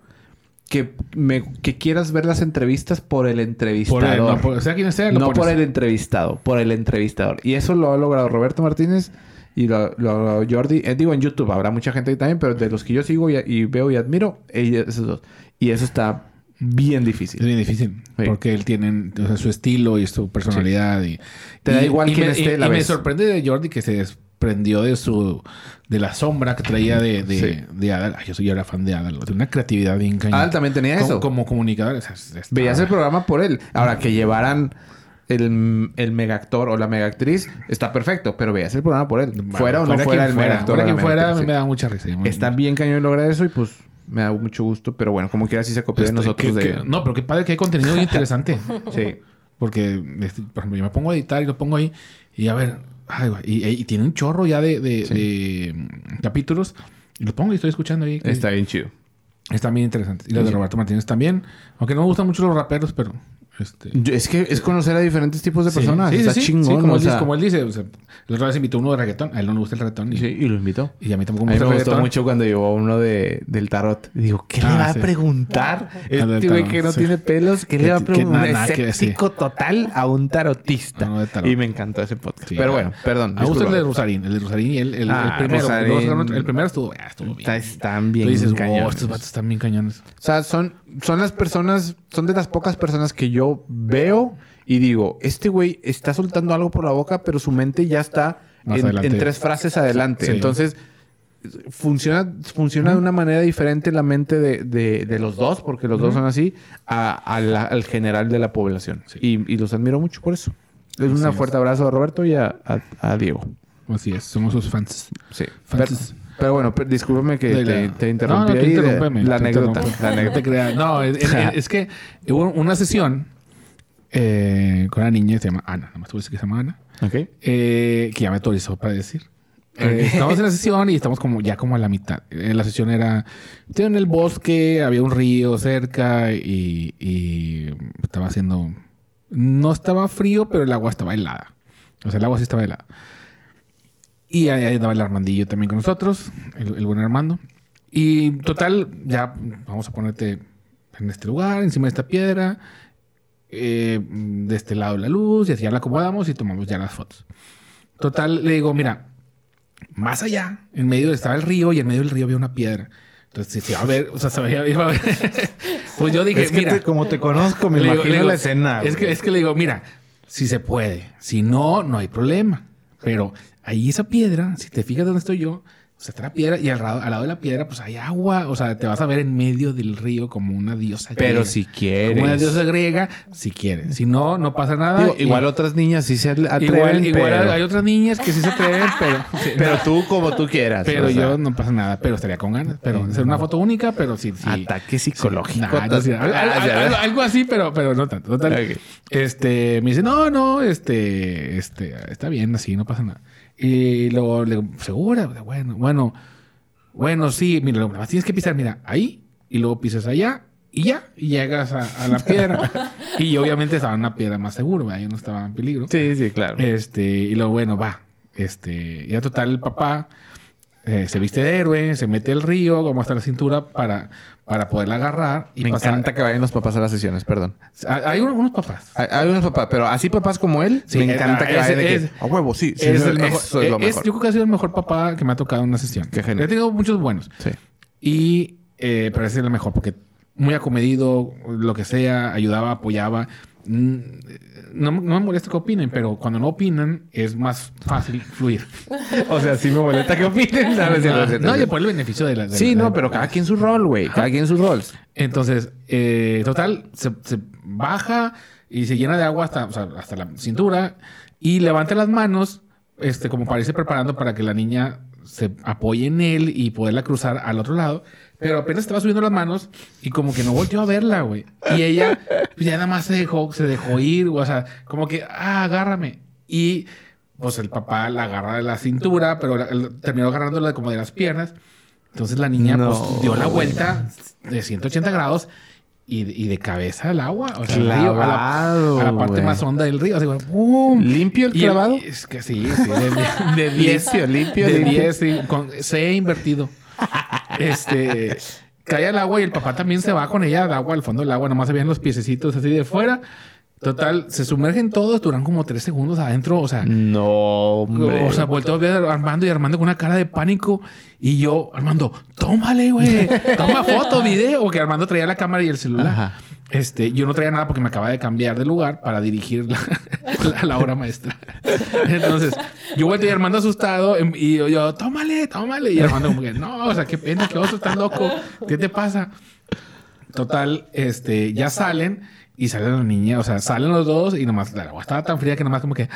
que, me, que quieras ver las entrevistas por el por entrevistador. el, no, por- sea quien sea, lo no pones. por el entrevistado, por el entrevistador. Y eso lo ha logrado Roberto Martínez y lo, lo Jordi. Eh, digo, en YouTube habrá mucha gente ahí también, pero de los que yo sigo y, y veo y admiro, ellos, esos dos. Y eso está bien Es difícil. bien difícil. Sí. Porque él tiene o sea, su estilo y su personalidad. Y, Te da igual y quién me, esté, la y me sorprende de Jordi que se desprendió de su... De la sombra que traía de, de, Sí. de Adal. Ay, yo soy ahora fan de Adal. De una creatividad bien cañón. Adal también tenía Como- eso. Como comunicador. o sea, es- Veías el programa por él. Ahora, que llevaran el, el mega actor o la mega actriz, está perfecto, pero veías el programa por él. Bueno, fuera o no fuera quien el mega actor Fuera quien fuera, me da mucha risa. Está bien cañón lograr eso y pues me da mucho gusto, pero bueno, como quiera sí se copió de Este, nosotros que- de... que- no, pero qué padre que hay contenido interesante. <laughs> Sí. Porque, este, por ejemplo, yo me pongo a editar y lo pongo ahí y a ver, ay, y, y tiene un chorro ya de, de- de, mm, capítulos y lo pongo y estoy escuchando ahí. Está bien chido. Están bien interesantes. Y los de Roberto Martínez también. Aunque no me gustan mucho los raperos, pero... Este, Es que es conocer a diferentes tipos de personas. sí, sí, Está sí. chingón. Como, o él, dice- sea, como él dice, o sea, la otra vez invitó uno de reggaetón. A él no le gusta el reggaetón. Y, sí, y lo invitó. y a mí tampoco A me mí gusta me gustó mucho cuando llevó uno de, del tarot. Y digo, ¿qué le Ah, va a preguntar? Ah, Este güey que no tiene pelos, ¿qué le va a preguntar? Un escéptico total a un tarotista. No, tarot. Y me encantó ese podcast. Pero bueno, perdón. Me gusta el de. Rosarín. El de Rosarín y el, el, Ah, el primero. Rosarín. El primero estuvo, ah, estuvo bien. Está- están Tú bien dices, wow, cañones. estos vatos están bien cañones. O sea, son, son las personas, son de las pocas personas que yo veo y digo, este güey está soltando algo por la boca, pero su mente ya está en, en tres frases adelante. Sí. Entonces, funciona, funciona de una manera diferente la mente de, de- de los dos, porque los dos son así, a- a la- al general de la población. Sí. Y, y los admiro mucho por eso. Es un es. fuerte abrazo a Roberto y a, a- a Diego. Así es, somos sus fans. Sí. Pero, Fans. pero bueno, per- discúlpame que De te, la- te interrumpí No, no, ahí interrúmpeme, la tú anécdota. La te anécdota. <laughs> No, es, es- es que hubo una sesión eh, con una niña que se llama Ana. Nada más tú que se llama Ana. Ok. eh, que ya me autorizó para decir. Eh, estamos en la sesión y estamos como ya como a la mitad. Eh, la sesión era en el bosque, había un río cerca y, y estaba haciendo no estaba frío, pero el agua estaba helada. O sea, el agua sí estaba helada. Y ahí ahí andaba el Armandillo también con nosotros, el, el buen Armando. Y total, ya vamos a ponerte en este lugar, encima de esta piedra, eh, de este lado la luz, y así ya la acomodamos y tomamos ya las fotos. Total, le digo, mira, más allá, en medio estaba el río y en medio del río había una piedra. Entonces, si se va a ver, o sea, se veía- iba a ver. pues yo dije, Es que mira, te- como te conozco, me digo- imagino digo, la escena. Es que, es que le digo, mira, si se puede. Si no, no hay problema. Pero ahí esa piedra, si te fijas dónde estoy yo, sea, está la piedra y al lado, al lado de la piedra, pues hay agua. O sea, te vas a ver en medio del río como una diosa Pero griega. si Como una quieres. diosa griega, si quieres. Si no, no pasa nada. Digo, Y- igual otras niñas sí se atreven, igual, igual pero, hay otras niñas que sí se atreven, <laughs> pero... pero tú como tú quieras. Pero o sea, yo no pasa nada, pero estaría con ganas. Pero hacer una foto única, pero sí. sí Ataque psicológico. Nah, no, sí, algo, algo- algo- algo así, pero, pero no tanto. Total. Este, me dice, no, no, este, este, está bien, así, no pasa nada. Y luego le digo, ¿segura? Bueno, bueno, bueno, sí, mira, más tienes que pisar, mira, ahí, y luego pisas allá, y ya, y llegas a, a la piedra. <laughs> y obviamente estaba en una piedra más seguro, ¿verdad? yo no estaba en peligro. Sí, sí, claro. Este, y luego, bueno, va. Este, ya total, el papá eh, se viste de héroe, se mete al río, como hasta la cintura, para, para poderla agarrar. Y me pasar- encanta que vayan los papás a las sesiones, perdón. Hay hay unos, papás. Hay, hay unos papás, pero así papás como él, Sí, me eh, encanta ah, que vayan de que, a huevo, sí. sí, es el mejor. eso es lo Eh, mejor. yo creo que ha sido el mejor papá que me ha tocado en una sesión. Qué genial. He tenido muchos buenos. Sí. Y, eh, es el mejor porque muy acomedido, lo que sea, ayudaba, apoyaba. Mm, No, no me molesta que opinen, pero cuando no opinan es más fácil fluir. O sea, sí me molesta que opinen. <laughs> No, no y por el beneficio de la. de Sí, la- no, pero cada quien su rol, güey. Cada quien sus roles. Entonces, eh, total, se, se baja y se llena de agua hasta, o sea, hasta la cintura y levanta las manos, este, como parece preparando para que la niña se apoye en él y poderla cruzar al otro lado. Pero apenas estaba subiendo las manos y como que no volteó a verla, güey. Y ella pues, ya nada más se dejó, se dejó ir, o sea, como que, ah, agárrame. Y pues el papá la agarra de la cintura, pero la- el- terminó agarrándola como de las piernas. Entonces la niña No. pues, dio la vuelta de 180 grados y, y de cabeza al agua. O sea, al río, a, la, Clavado, a la parte güey. más honda del río. Así, güey, ¡pum! ¿Limpio el Y clavado? es que sí, sí, de 10. <laughs> Limpio, limpio, De limpio. 10, sí, con C invertido. Este. Cae al agua y el papá también se va con ella de agua al fondo del agua. Nomás se veían los piececitos así de fuera. Total, se sumergen todos, duran como tres segundos adentro. O sea, No, hombre. o sea, volteo a ver a Armando y Armando con una cara de pánico. Y yo, Armando, tómale, güey. Toma foto, video. Que Armando traía la cámara y el celular. Ajá. Este, yo no traía nada porque me acaba de cambiar de lugar para dirigir la, <laughs> la, la obra maestra. Entonces, yo volteé y Armando asustado em, y yo, yo, tómale, tómale. Y Armando como que, no, o sea, qué pena, qué oso, estás loco. ¿Qué te pasa? Total, este, ya salen y salen la niña, o sea, salen los dos y nomás la agua estaba tan fría que nomás como que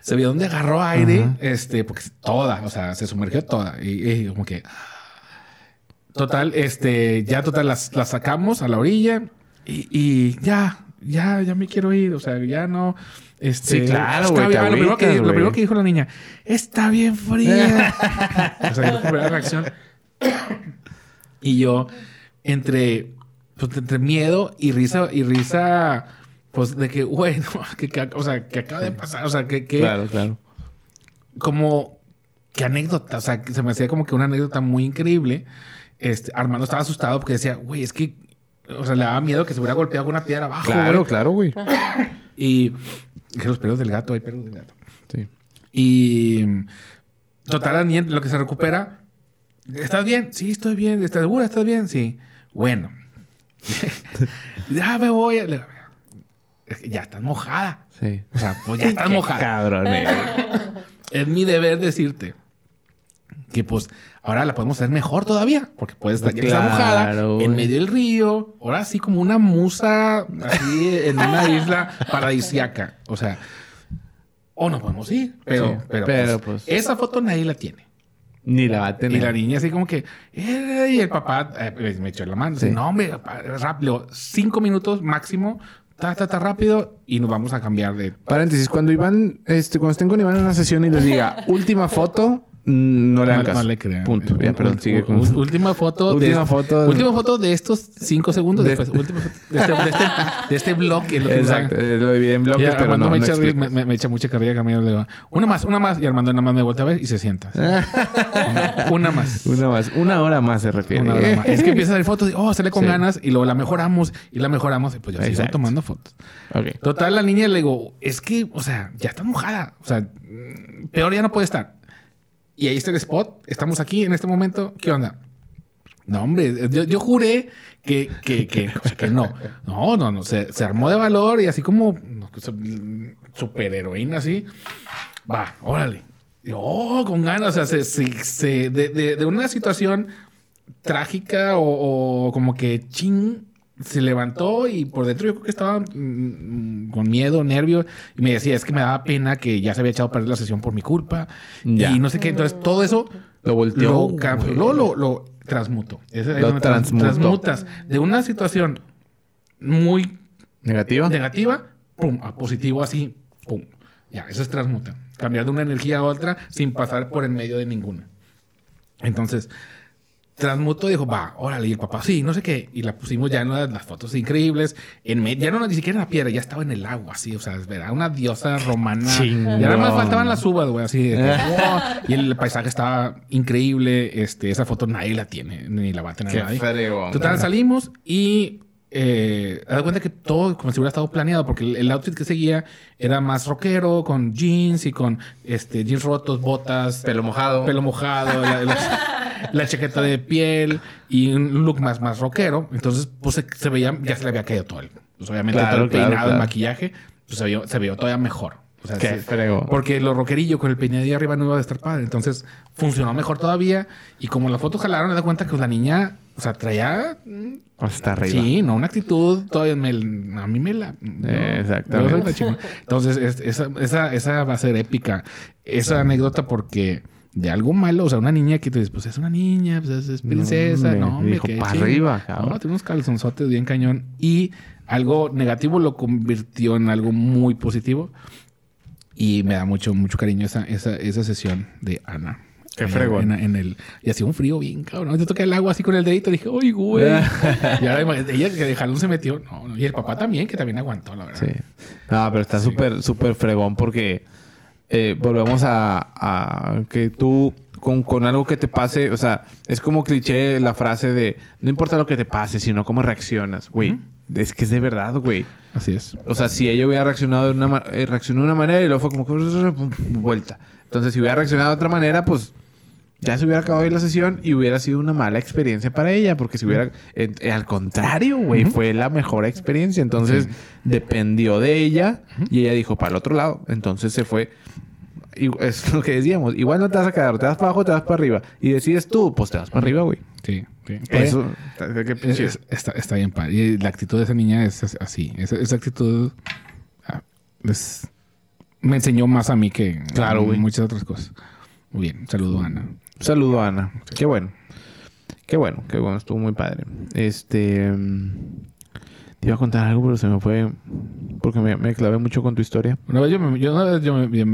se vio dónde agarró aire, este, porque toda, o sea, se sumergió toda y, y como que total, este, ya total las, las sacamos a la orilla y, y ya, ya, ya me quiero ir, o sea, ya no. Este, Sí, claro, güey, Ah, lo, primero que, lo primero que dijo la niña, está bien fría. <laughs> o sea, la primera reacción. y yo, entre, pues, entre miedo y risa, y risa, pues de que, güey, no, que, que- o sea, que acaba de pasar, o sea, que, que Claro, claro. como qué anécdota, o sea, que se me hacía como que una anécdota muy increíble. Este, Armando estaba asustado porque decía, güey, es que, o sea, le daba miedo que se hubiera golpeado con una piedra abajo. Claro, güey". claro, güey. Y que los pelos del gato, hay pelos del gato. Sí. Y total, lo que se recupera, ¿estás bien? Sí, estoy bien. ¿Estás segura? ¿Estás bien? Sí. Bueno. <laughs> ya me voy. Le digo, "Es que Ya estás mojada. Sí. O sea, pues ya estás <laughs> mojada. Cabrón, eh. Es mi deber decirte que pues ahora la podemos hacer mejor todavía, porque puedes estar está Claro, mojada güey. en medio del río, ahora sí como una musa así en una <laughs> isla paradisiaca. O sea, o no podemos ir, pero, Sí, pero, pero, pues, pues, esa foto nadie la tiene. Ni la va a Y la tener. niña así como que, "Eh", y el papá eh, me echó la mano. Sí. No, hombre, rápido, cinco minutos máximo, ta, ta, ta, rápido, y nos vamos a cambiar de Paréntesis, cuando Iván, este, cuando estén con Iván en una sesión y les diga <laughs> última foto, no le hagan No, caso. no le crean. Punto. Ya, perdón, sigue con Última foto. Última de, foto. Última foto de estos cinco segundos De- después. Última foto de este, de este, de este bloque. lo que Exacto. Lo dividí en Y bloques, pero no, me, echa, me, me- me echa mucha carrilla Camilo. Le digo, una más, una más. Y Armando nada más me voltea a ver y se sienta. <laughs> una más. Una más. Una hora más se refiere. Una hora más. Es que empieza a hacer fotos y, oh, sale con Sí. ganas y luego la mejoramos y la mejoramos y pues sigo Exacto. tomando fotos. Ok. Total, la niña le digo, es que, o sea, ya está mojada. O sea, mm, peor ya no puede estar. Y ahí está el spot. Estamos aquí en este momento. ¿Qué onda? No, hombre, yo, yo juré que, que, que, que no. No, no, no. Se, se armó de valor y así como superheroína así. Va, órale. Y, oh, con ganas. O sea, se, se- se- de, de- de una situación trágica o, o como que ching se levantó y por dentro yo creo que estaba mm, con miedo, nervio y me decía es que me daba pena que ya se había echado a perder la sesión por mi culpa Ya. y no sé qué entonces todo eso Lo volteó. lo, lo, lo transmuto es Lo donde trans- transmutó. transmutas de una situación muy ¿Negativa? negativa pum a positivo así pum ya eso es transmuta cambiar de una energía a otra sin pasar por en medio de ninguna entonces transmutó y dijo, va, órale, y el papá, sí, no sé qué. Y la pusimos ya en una de las fotos increíbles. En ya no ni siquiera en la piedra, ya estaba en el agua, así, o sea, era una diosa romana. Chingón. Ya nada más faltaban las uvas, güey, así. de wow. <laughs> Y el paisaje estaba increíble. Este, esa foto nadie la tiene, ni la va a tener Qué nadie. fregón. Total, salimos y eh, de cuenta que todo como si hubiera estado planeado, porque el, el outfit que seguía era más rockero, con jeans y con este jeans rotos, botas, Pelo mojado. pelo mojado, la, la- la chaqueta de piel y un look más, más rockero. Entonces, pues se, se veía, ya se le había caído todo el, pues obviamente Claro, todo el claro, peinado, el maquillaje, pues se vio, se vio todavía mejor. O sea, Qué se- porque lo rockerillo con el peinado de arriba no iba a estar padre. Entonces funcionó mejor todavía. Y como las fotos jalaron, me da cuenta que la niña, o sea, traía Hasta arriba. Sí, no, una actitud todavía me, a mí me la. no, exactamente. Entonces, es- esa, esa, esa va a ser épica. Esa anécdota porque de algo malo, o sea, una niña que te dices, pues es una niña, pues es, es princesa, hombre, no, hombre, dijo, qué "Pa' ching". arriba, cabrón. No, tiene unos calzonzotes bien cañón. Y algo negativo lo convirtió en algo muy positivo. Y me da mucho, mucho cariño esa, esa, esa sesión de Ana. Qué fregón. En, en el, y hacía un frío bien cabrón. Te toqué el agua así con el dedito. Dije, ¡ay, güey! <laughs> y ahora ella que de jalón se metió. No, no, Y el papá también, que también aguantó, la verdad. Sí. No, pero está súper, súper fregón porque eh, volvemos a, a que tú con, con algo que te pase, o sea, es como cliché la frase de no importa lo que te pase, sino cómo reaccionas, güey. Es que es de verdad, güey. Así es. O sea, si ella hubiera reaccionado de una, eh, reaccionó de una manera y luego fue como <laughs> vuelta. Entonces, si hubiera reaccionado de otra manera, pues ya se hubiera acabado la sesión y hubiera sido una mala experiencia para ella, porque si hubiera, eh, eh, al contrario, güey, fue la mejor experiencia. Entonces, dependió de ella y ella dijo para el otro lado. Entonces se fue. Y es lo que decíamos. Igual no te vas a quedar, te vas para abajo, te vas para arriba. Y decides tú, pues te vas para arriba, güey. Sí, sí. Eso. Es- es- está, está bien padre. Y la actitud de esa niña es as- así. Esa, esa actitud ah, me enseñó más a mí que Claro, güey. muchas otras cosas. Muy bien. Saludo, Ana. Saludo, Ana. Qué bueno. Qué bueno, qué bueno. Estuvo muy padre. Este. mm, Te iba a contar algo, pero se me fue. Porque me, me clavé mucho con tu historia. Una vez yo me... Yo, una vez yo me... yo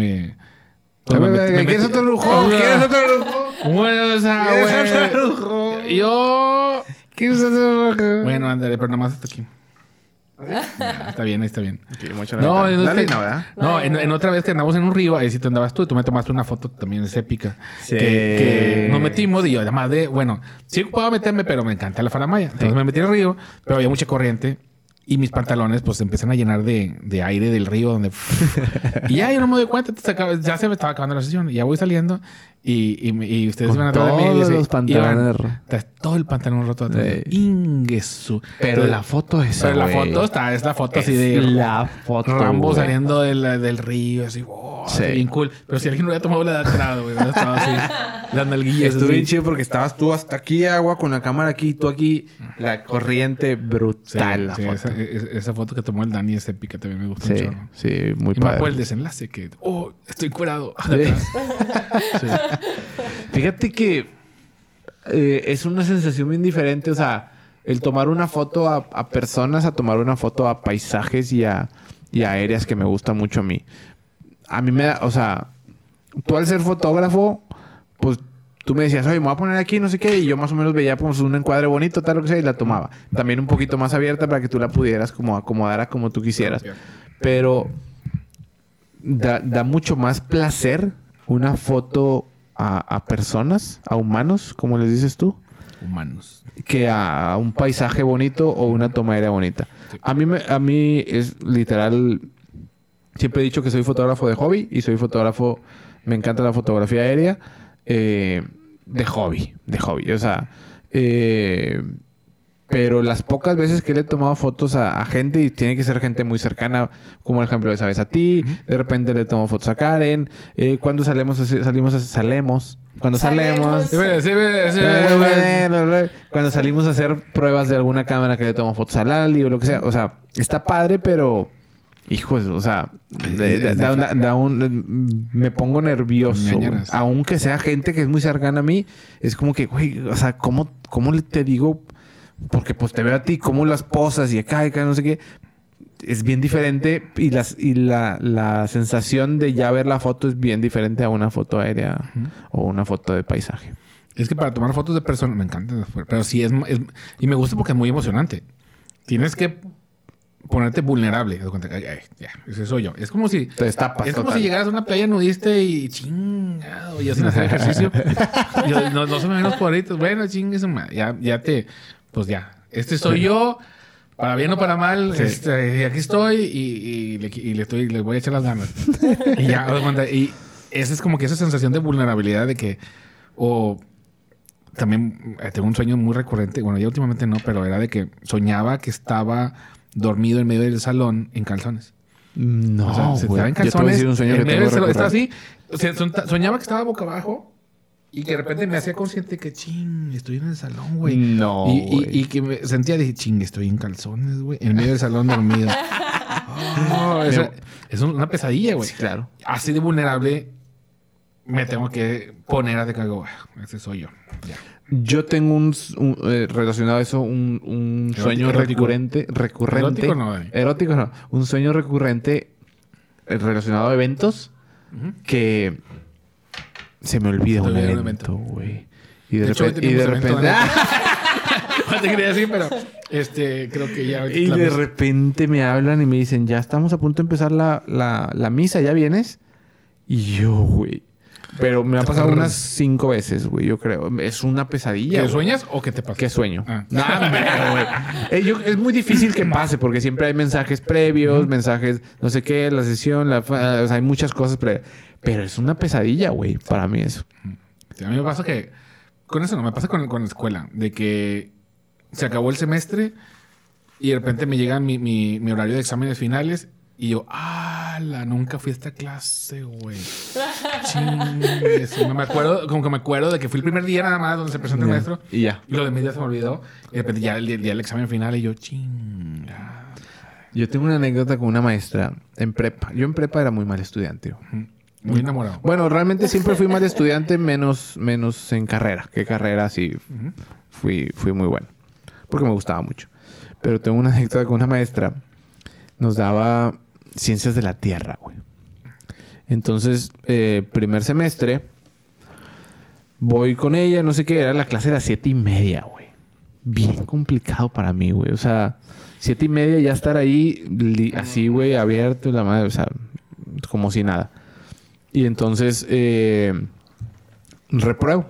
¿Quieres otro lujo? ¿Quieres otro lujo? Bueno, o sea, ¿Quieres otro lujo? Yo... ¿Quieres otro lujo? Bueno, ándale, pero nada más hasta aquí. Está bien, está bien. Ok, mucho No, no, Dale, no, ¿verdad? no, en, en otra vez que andamos en un río, ahí sí te andabas tú, y tú me tomaste una foto también es épica. Sí. Que, que nos metimos y yo, además de, bueno, sí ocupaba meterme, pero me encanta la faramaya. Entonces me metí al río, pero había mucha corriente y mis pantalones pues se empiezan a llenar de, de aire del río donde... <laughs> y ya yo no me doy cuenta, ya se me estaba acabando la sesión y ya voy saliendo y, y, me- y ustedes Con iban atrás de mí. y todos dice, los pantalones todo el pantalón roto atrás. Sí. Ingesu. Pero la foto Pero la foto está, es la foto así Es de... la foto, Rambo saliendo del, del río, así, wow, Sí. bien cool. Pero si alguien no hubiera tomado la de atrás, güey, estado así, <laughs> las nalguillas. Estuvo así. bien chido porque estabas tú hasta aquí, agua, con la cámara aquí, tú aquí. La corriente Sí, brutal. la sí, foto. esa, esa foto que tomó el Dani es épica, también me un chorro. sí, muy Y más por padre. el desenlace que, oh, estoy curado. Sí. <laughs> <laughs> Fíjate que eh, es una sensación bien diferente, o sea, el tomar una foto a, a personas, a tomar una foto a paisajes y a, y a aéreas que me gusta mucho a mí. A mí me da, o sea, tú al ser fotógrafo, pues tú me decías, oye, me voy a poner aquí, no sé qué, y yo más o menos veía pues un encuadre bonito, tal, lo que sea, y la tomaba. También un poquito más abierta para que tú la pudieras como acomodar a como tú quisieras. Pero da, da mucho más placer una foto a, a personas, a humanos, como les dices tú, Humanos. que a, un paisaje bonito o una toma aérea bonita. A mí, me- a mí es literal, siempre he dicho que soy fotógrafo de hobby y soy fotógrafo, me encanta la fotografía aérea, eh, de hobby, de hobby. O sea, eh, pero las pocas veces que le he tomado fotos a, a gente, y tiene que ser gente muy cercana, como el ejemplo de sabes a ti, de repente le tomo fotos a Karen, eh, cuando salimos, a hacer- salimos, a- salemos, cuando Salemos. salemos, Sí, sí, sí, sí. cuando salimos a hacer pruebas de alguna cámara que le tomo fotos a Lali o lo que sea, o sea, está padre, pero hijos, o sea, de- de- da una- da un- me pongo nervioso. Aunque sea gente que es muy cercana a mí, es como que, güey, o sea, ¿cómo, cómo le te digo? Porque pues te veo a ti, cómo las posas y acá, y acá, no sé qué. Es bien diferente y, las, y la, la sensación de ya ver la foto es bien diferente a una foto aérea o una foto de paisaje. Es que para tomar fotos de personas me encanta, pero sí es, es- y me gusta porque es muy emocionante. Tienes que ponerte vulnerable. ay, ay, ya, ese soy yo. Es como si Te destapas es como total. si llegaras a una playa nudista y chingado, ya sin hacer ejercicio. <laughs> Yo, no, no se me ven los cuadritos. Bueno, chingue. Ya, ya te, pues ya. Este soy yo. Para bien o para mal, este, y aquí estoy y, y le, y le estoy, le voy a echar las ganas. y ya, y esa es como que esa sensación de vulnerabilidad de que, o también eh, tengo un sueño muy recurrente, bueno, ya últimamente no, pero era de que soñaba que estaba dormido en medio del salón en calzones. No, o sea, se estaba en Yo te voy a calzones. decir un sueño en que medio tengo del salón, estaba así. o sea, soñaba que estaba boca abajo y que de repente me hacía consciente que, ching, estoy en el salón, güey. No, Y, y- y que me sentía, dije, ching, estoy en calzones, güey. En medio del salón dormido. <laughs> Oh, esa- es una pesadilla, güey. Sí, claro. Así de vulnerable me tengo que poner a de "Ah, ese soy yo. Ya. Yo tengo un, un, eh, relacionado a eso, un, un Erótico, sueño erótico. recurrente. Recurrente. Erótico no, Dani. Erótico no. Un sueño recurrente eh, relacionado a eventos que se me olvida un evento, güey. Y de, De hecho, repente... Y de repente... No te quería decir, pero este, creo que ya. Y de ves. repente me hablan y me dicen, ya estamos a punto de empezar la, la, la misa, ¿ya vienes? Y yo, güey. Pero me ha pasado unas cinco veces, güey, yo creo. Es una pesadilla. ¿Que sueñas o que te pasa? ¿Qué sueño? Ah. No, hombre, güey. <laughs> Eh, es muy difícil que pase porque siempre hay mensajes previos, mensajes, no sé qué, la sesión, la, o sea, hay muchas cosas previas. Pero es una pesadilla, güey, para mí eso. Sí, a mí me pasa que. Con eso no, me pasa con, con la escuela. De que se acabó el semestre y de repente me llega mi, mi, mi horario de exámenes finales y yo, ¡ala! Nunca fui a esta clase, güey. Chingue su- No me acuerdo, como que me acuerdo de que fui el primer día nada más donde se presenta el maestro. Y ya. Y lo de mi día se me olvidó. Y de repente ya el día, el día del examen final y yo, chinga. Yo tengo una anécdota con una maestra en prepa. Yo en prepa era muy mal estudiante. güey. Muy enamorado. Bueno, realmente siempre fui mal estudiante, menos, menos en carrera. Que carrera sí fui, fui muy bueno. Porque me gustaba mucho. pero tengo una anécdota con una maestra. Nos daba ciencias de la tierra, güey. Entonces, eh, primer semestre, voy con ella, no sé qué, era la clase de las siete y media, güey. Bien complicado para mí, güey. O sea, siete y media ya estar ahí, así, güey, abierto, la madre, o sea, como si nada. Y entonces, eh, repruebo.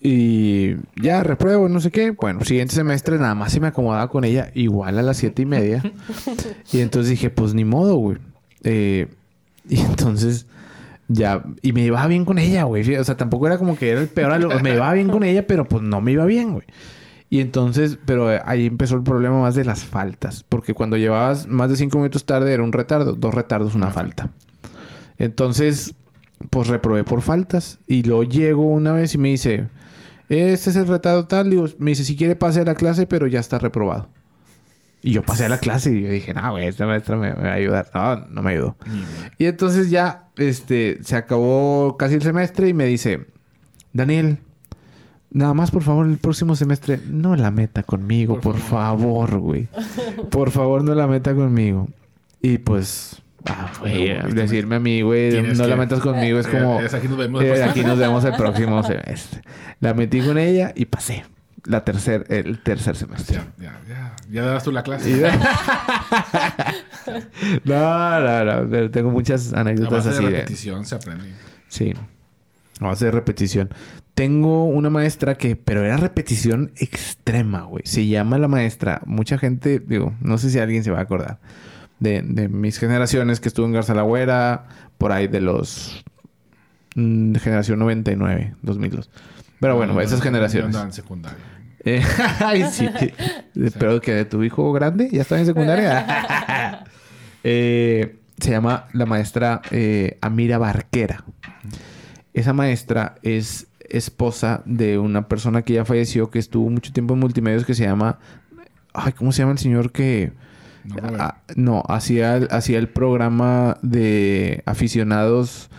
Y ya repruebo, no sé qué. Bueno, siguiente semestre nada más se me acomodaba con ella igual a las siete y media. <laughs> y entonces dije, pues ni modo, güey. Eh, y entonces ya, y me iba bien con ella, güey. O sea, tampoco era como que era el peor. Me iba bien con ella, pero pues no me iba bien, güey. Y entonces, pero eh, ahí empezó el problema más de las faltas. Porque cuando llevabas más de cinco minutos tarde era un retardo. Dos retardos, una falta. Entonces, pues reprobé por faltas. Y luego llego una vez y me dice, este es el retardo tal. Digo, me dice, si quiere pase a la clase, pero ya está reprobado. Y yo pasé a la clase y yo dije, no, güey, esta maestra me, me va a ayudar. No, no me ayudó. Y entonces ya, este, se acabó casi el semestre y me dice, Daniel, nada más por favor el próximo semestre no la meta conmigo, por, favor, güey. Por favor, no la meta conmigo. Y pues, ah, güey, decirme a mí, güey, no la metas conmigo es como, Eh, es aquí nos vemos eh, después. aquí nos vemos el próximo semestre. La metí con ella y pasé la tercer, el tercer semestre. Ya, ya, ya. Ya das tú la clase. <laughs> No, no, no. pero Tengo muchas anécdotas así de de. repetición se aprende. Sí. A base de repetición. Tengo una maestra que, pero era repetición extrema, güey. Se llama la maestra. Mucha gente, digo, no sé si alguien se va a acordar. De, de mis generaciones que estuvo en Garza la Güera, por ahí de los. mm, de generación 99, 2002. Pero bueno, No, esas generaciones. andaba en secundaria. <laughs> Eh, ay, <laughs> sí. Espero que de tu hijo grande ya está en secundaria. <laughs> Eh, se llama la maestra eh, Amira Barquera. Esa maestra es esposa de una persona que ya falleció, que estuvo mucho tiempo en multimedios, que se llama... Ay, ¿cómo se llama el señor que...? No, Robert. Ah, no, hacía, el- hacía el programa de aficionados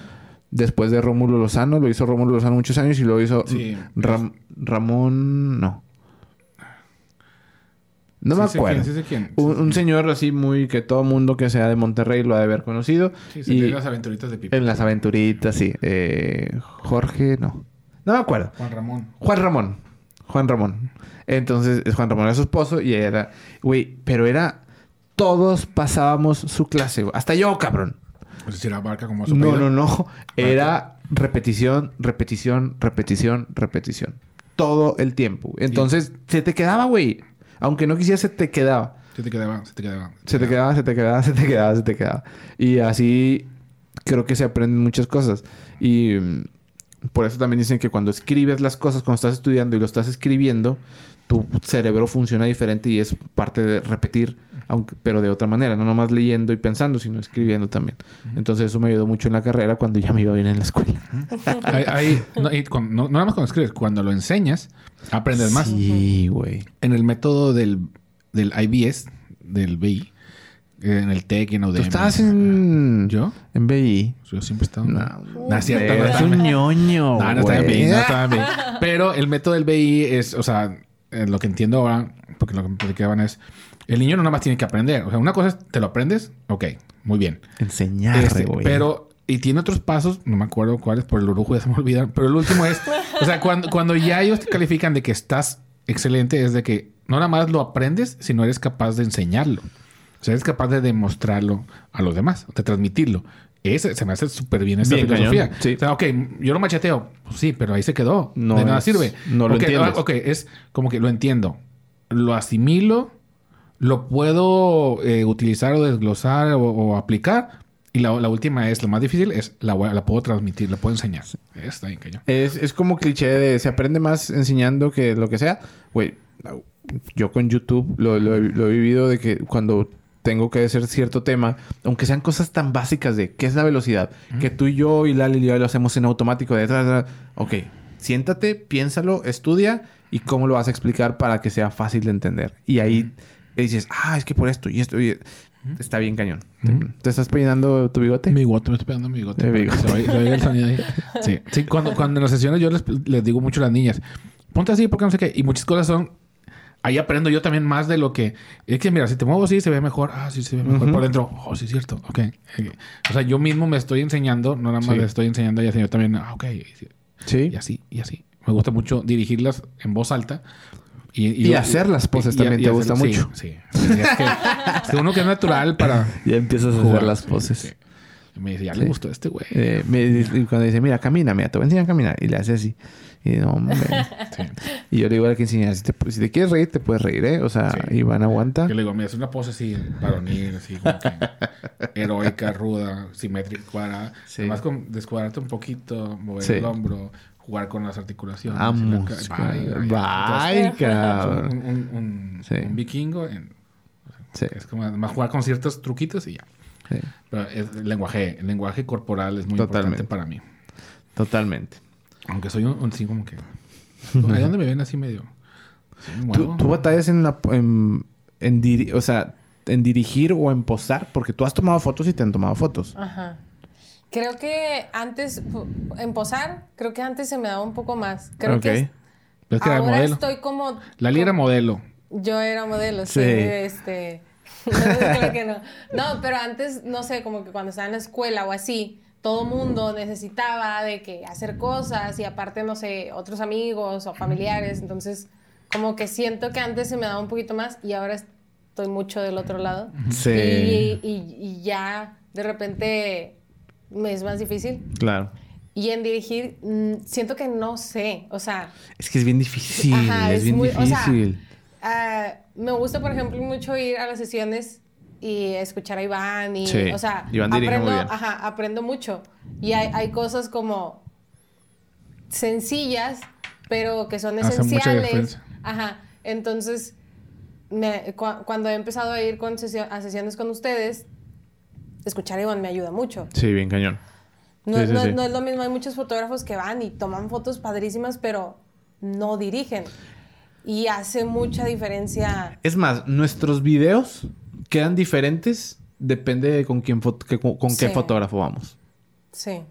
después de Rómulo Lozano. Lo hizo Rómulo Lozano muchos años y lo hizo Sí. Ram- Ramón... No. No Sí me acuerdo. quién, sí quién. Un, señor así muy que todo mundo que sea de Monterrey lo ha de haber conocido. Sí, se y tiene las aventuritas de Pipe. en las aventuritas, sí. Eh, Jorge, no. No me acuerdo. Juan Ramón. Juan Ramón. Juan Ramón. Entonces, es Juan Ramón era su esposo y era... Güey, pero era... Todos pasábamos su clase. Hasta yo, cabrón. Pues si era barca como No, no, no. Era repetición, repetición, repetición, repetición. Todo el tiempo. Entonces, se te quedaba, güey. Aunque no quisieras, se te quedaba. Se te quedaba, se te quedaba. Se te quedaba, se te quedaba, se te quedaba, se te quedaba. Y así creo que se aprenden muchas cosas. Y mm, por eso también dicen que cuando escribes las cosas, cuando estás estudiando y lo estás escribiendo, tu cerebro funciona diferente y es parte de repetir, aunque, pero de otra manera, no nomás leyendo y pensando, sino escribiendo también. Entonces eso me ayudó mucho en la carrera cuando ya me iba bien en la escuela. Hay- no, y cuando- no, no nada más cuando escribes, cuando lo enseñas, aprendes más. Sí, güey. En el método del, del IBS, del BI, eh, en el TEC y en ¿Tú UDM. estabas en... ¿Yo? En BI? Yo siempre he estado. No. No, es cierto, no estaba un ñoño, No, no estaba en güey. BI, no estaba en BI. Pero el método del BI es, o sea, eh, lo que entiendo ahora, porque lo que me platicaban es, el niño no nada más tiene que aprender. O sea, una cosa es, te lo aprendes, ok, muy bien. Enseñar, Este, pero, y tiene otros pasos, no me acuerdo cuáles, por el orujo ya se me <laughs> olvidan, pero el último es, o sea, cuando, cuando ya ellos te califican de que estás excelente, es de que no nada más lo aprendes, sino eres capaz de enseñarlo. O sea, eres capaz de demostrarlo a los demás, de transmitirlo. Ese, se me hace súper bien esta Bien filosofía. sí. O sea, ok, yo lo macheteo. Pues sí, pero ahí se quedó. No de nada es- sirve. no lo Ok, entiendes. ah, Ok, es como que lo entiendo. Lo asimilo, lo puedo eh, utilizar o desglosar o, o aplicar. Y la, la última es, lo más difícil es, la, la puedo transmitir, la puedo enseñar. Está bien, cañón. Es, es como cliché de se aprende más enseñando que lo que sea. Güey, yo con YouTube lo, lo he- lo he vivido de que cuando tengo que hacer cierto tema, aunque sean cosas tan básicas de qué es la velocidad, que tú y yo y Lali y yo lo hacemos en automático de atrás, atrás. Ok, siéntate, piénsalo, estudia y cómo lo vas a explicar para que sea fácil de entender. Y ahí dices, ah, es que por esto y esto. y- Está bien cañón. ¿Te estás peinando tu bigote? Mi bigote, me estoy pegando mi bigote. Se oiga el sonido ahí. <laughs> Sí, sí cuando, cuando en las sesiones yo les, les digo mucho a las niñas, ponte así porque no sé qué. Y muchas cosas son ahí aprendo yo también más de lo que... Es que, mira, si te muevo así, se ve mejor. Ah, sí, se ve mejor. Por dentro, oh, sí, es cierto. Ok. ok. O sea, yo mismo me estoy enseñando, no nada más Sí. le estoy enseñando a ella, sino también, ah, ok. Sí. Y así, y así. Me gusta mucho dirigirlas en voz alta. Y, Y hacer las poses también te gusta mucho. Sí, sí. Es que, <laughs> uno que es natural para... Ya empiezas a jugar, hacer las poses. sí. Y me dice, ya le gustó este güey. Eh, me y cuando dice, mira, camina, mira, te voy a enseñar a caminar. Y le hace así. Y no, hombre. <laughs> Y yo le digo a la que enseñar, si te, si te quieres reír, te puedes reír, ¿eh? O sea, Sí. Iván aguanta. Yo le digo, mira, es una pose así, varonil, así como que <laughs> heroica, ruda, simétrica, cuadrada. Además, con descuadrarte un poquito, mover el hombro, jugar con las articulaciones. Vamos. y la Bye, bye. Bye, Entonces, cabrón. Un, un- un- Sí. un vikingo. en- Sí. es como además jugar con ciertos truquitos y ya. sí, Pero es- el lenguaje, el lenguaje corporal es muy Totalmente. importante para mí. totalmente. Aunque soy un, un sí como que... <laughs> ¿A dónde me ven así medio? ¿Tú, tú batallas en la... En, en diri- o sea, en dirigir o en posar? Porque tú has tomado fotos y te han tomado fotos. Ajá. Creo que antes, en posar, creo que antes se me daba un poco más. Creo Ok. que Pero es que era ahora modelo. estoy como... Lali era modelo. Yo era modelo, sí. Sí. este... <laughs> creo que no. No, pero antes, no sé, como que cuando estaba en la escuela o así, todo mundo necesitaba de que hacer cosas y aparte, no sé, otros amigos o familiares. Entonces, como que siento que antes se me daba un poquito más y ahora estoy mucho del otro lado. Sí. Y, y- y ya de repente me es más difícil. Claro. Y en dirigir, mm, siento que no sé. O sea, Es que es bien difícil. Ajá, es, es bien muy- o sea, difícil. ah, me gusta, por ejemplo, mucho ir a las sesiones y escuchar a Iván. Y, Sí, o sea, Iván aprendo, muy bien. Ajá, aprendo mucho. Y hay, hay cosas como sencillas, pero que son esenciales. Ajá. Entonces, me- cu- cuando he empezado a ir con sesio- a sesiones con ustedes, escuchar a Iván me ayuda mucho. Sí, bien cañón. No, Sí, sí, no- sí. no es lo mismo, hay muchos fotógrafos que van y toman fotos padrísimas, pero no dirigen. Y hace mucha diferencia. Es más, nuestros videos quedan diferentes. Depende de con quién que- con, con qué fotógrafo vamos. Sí.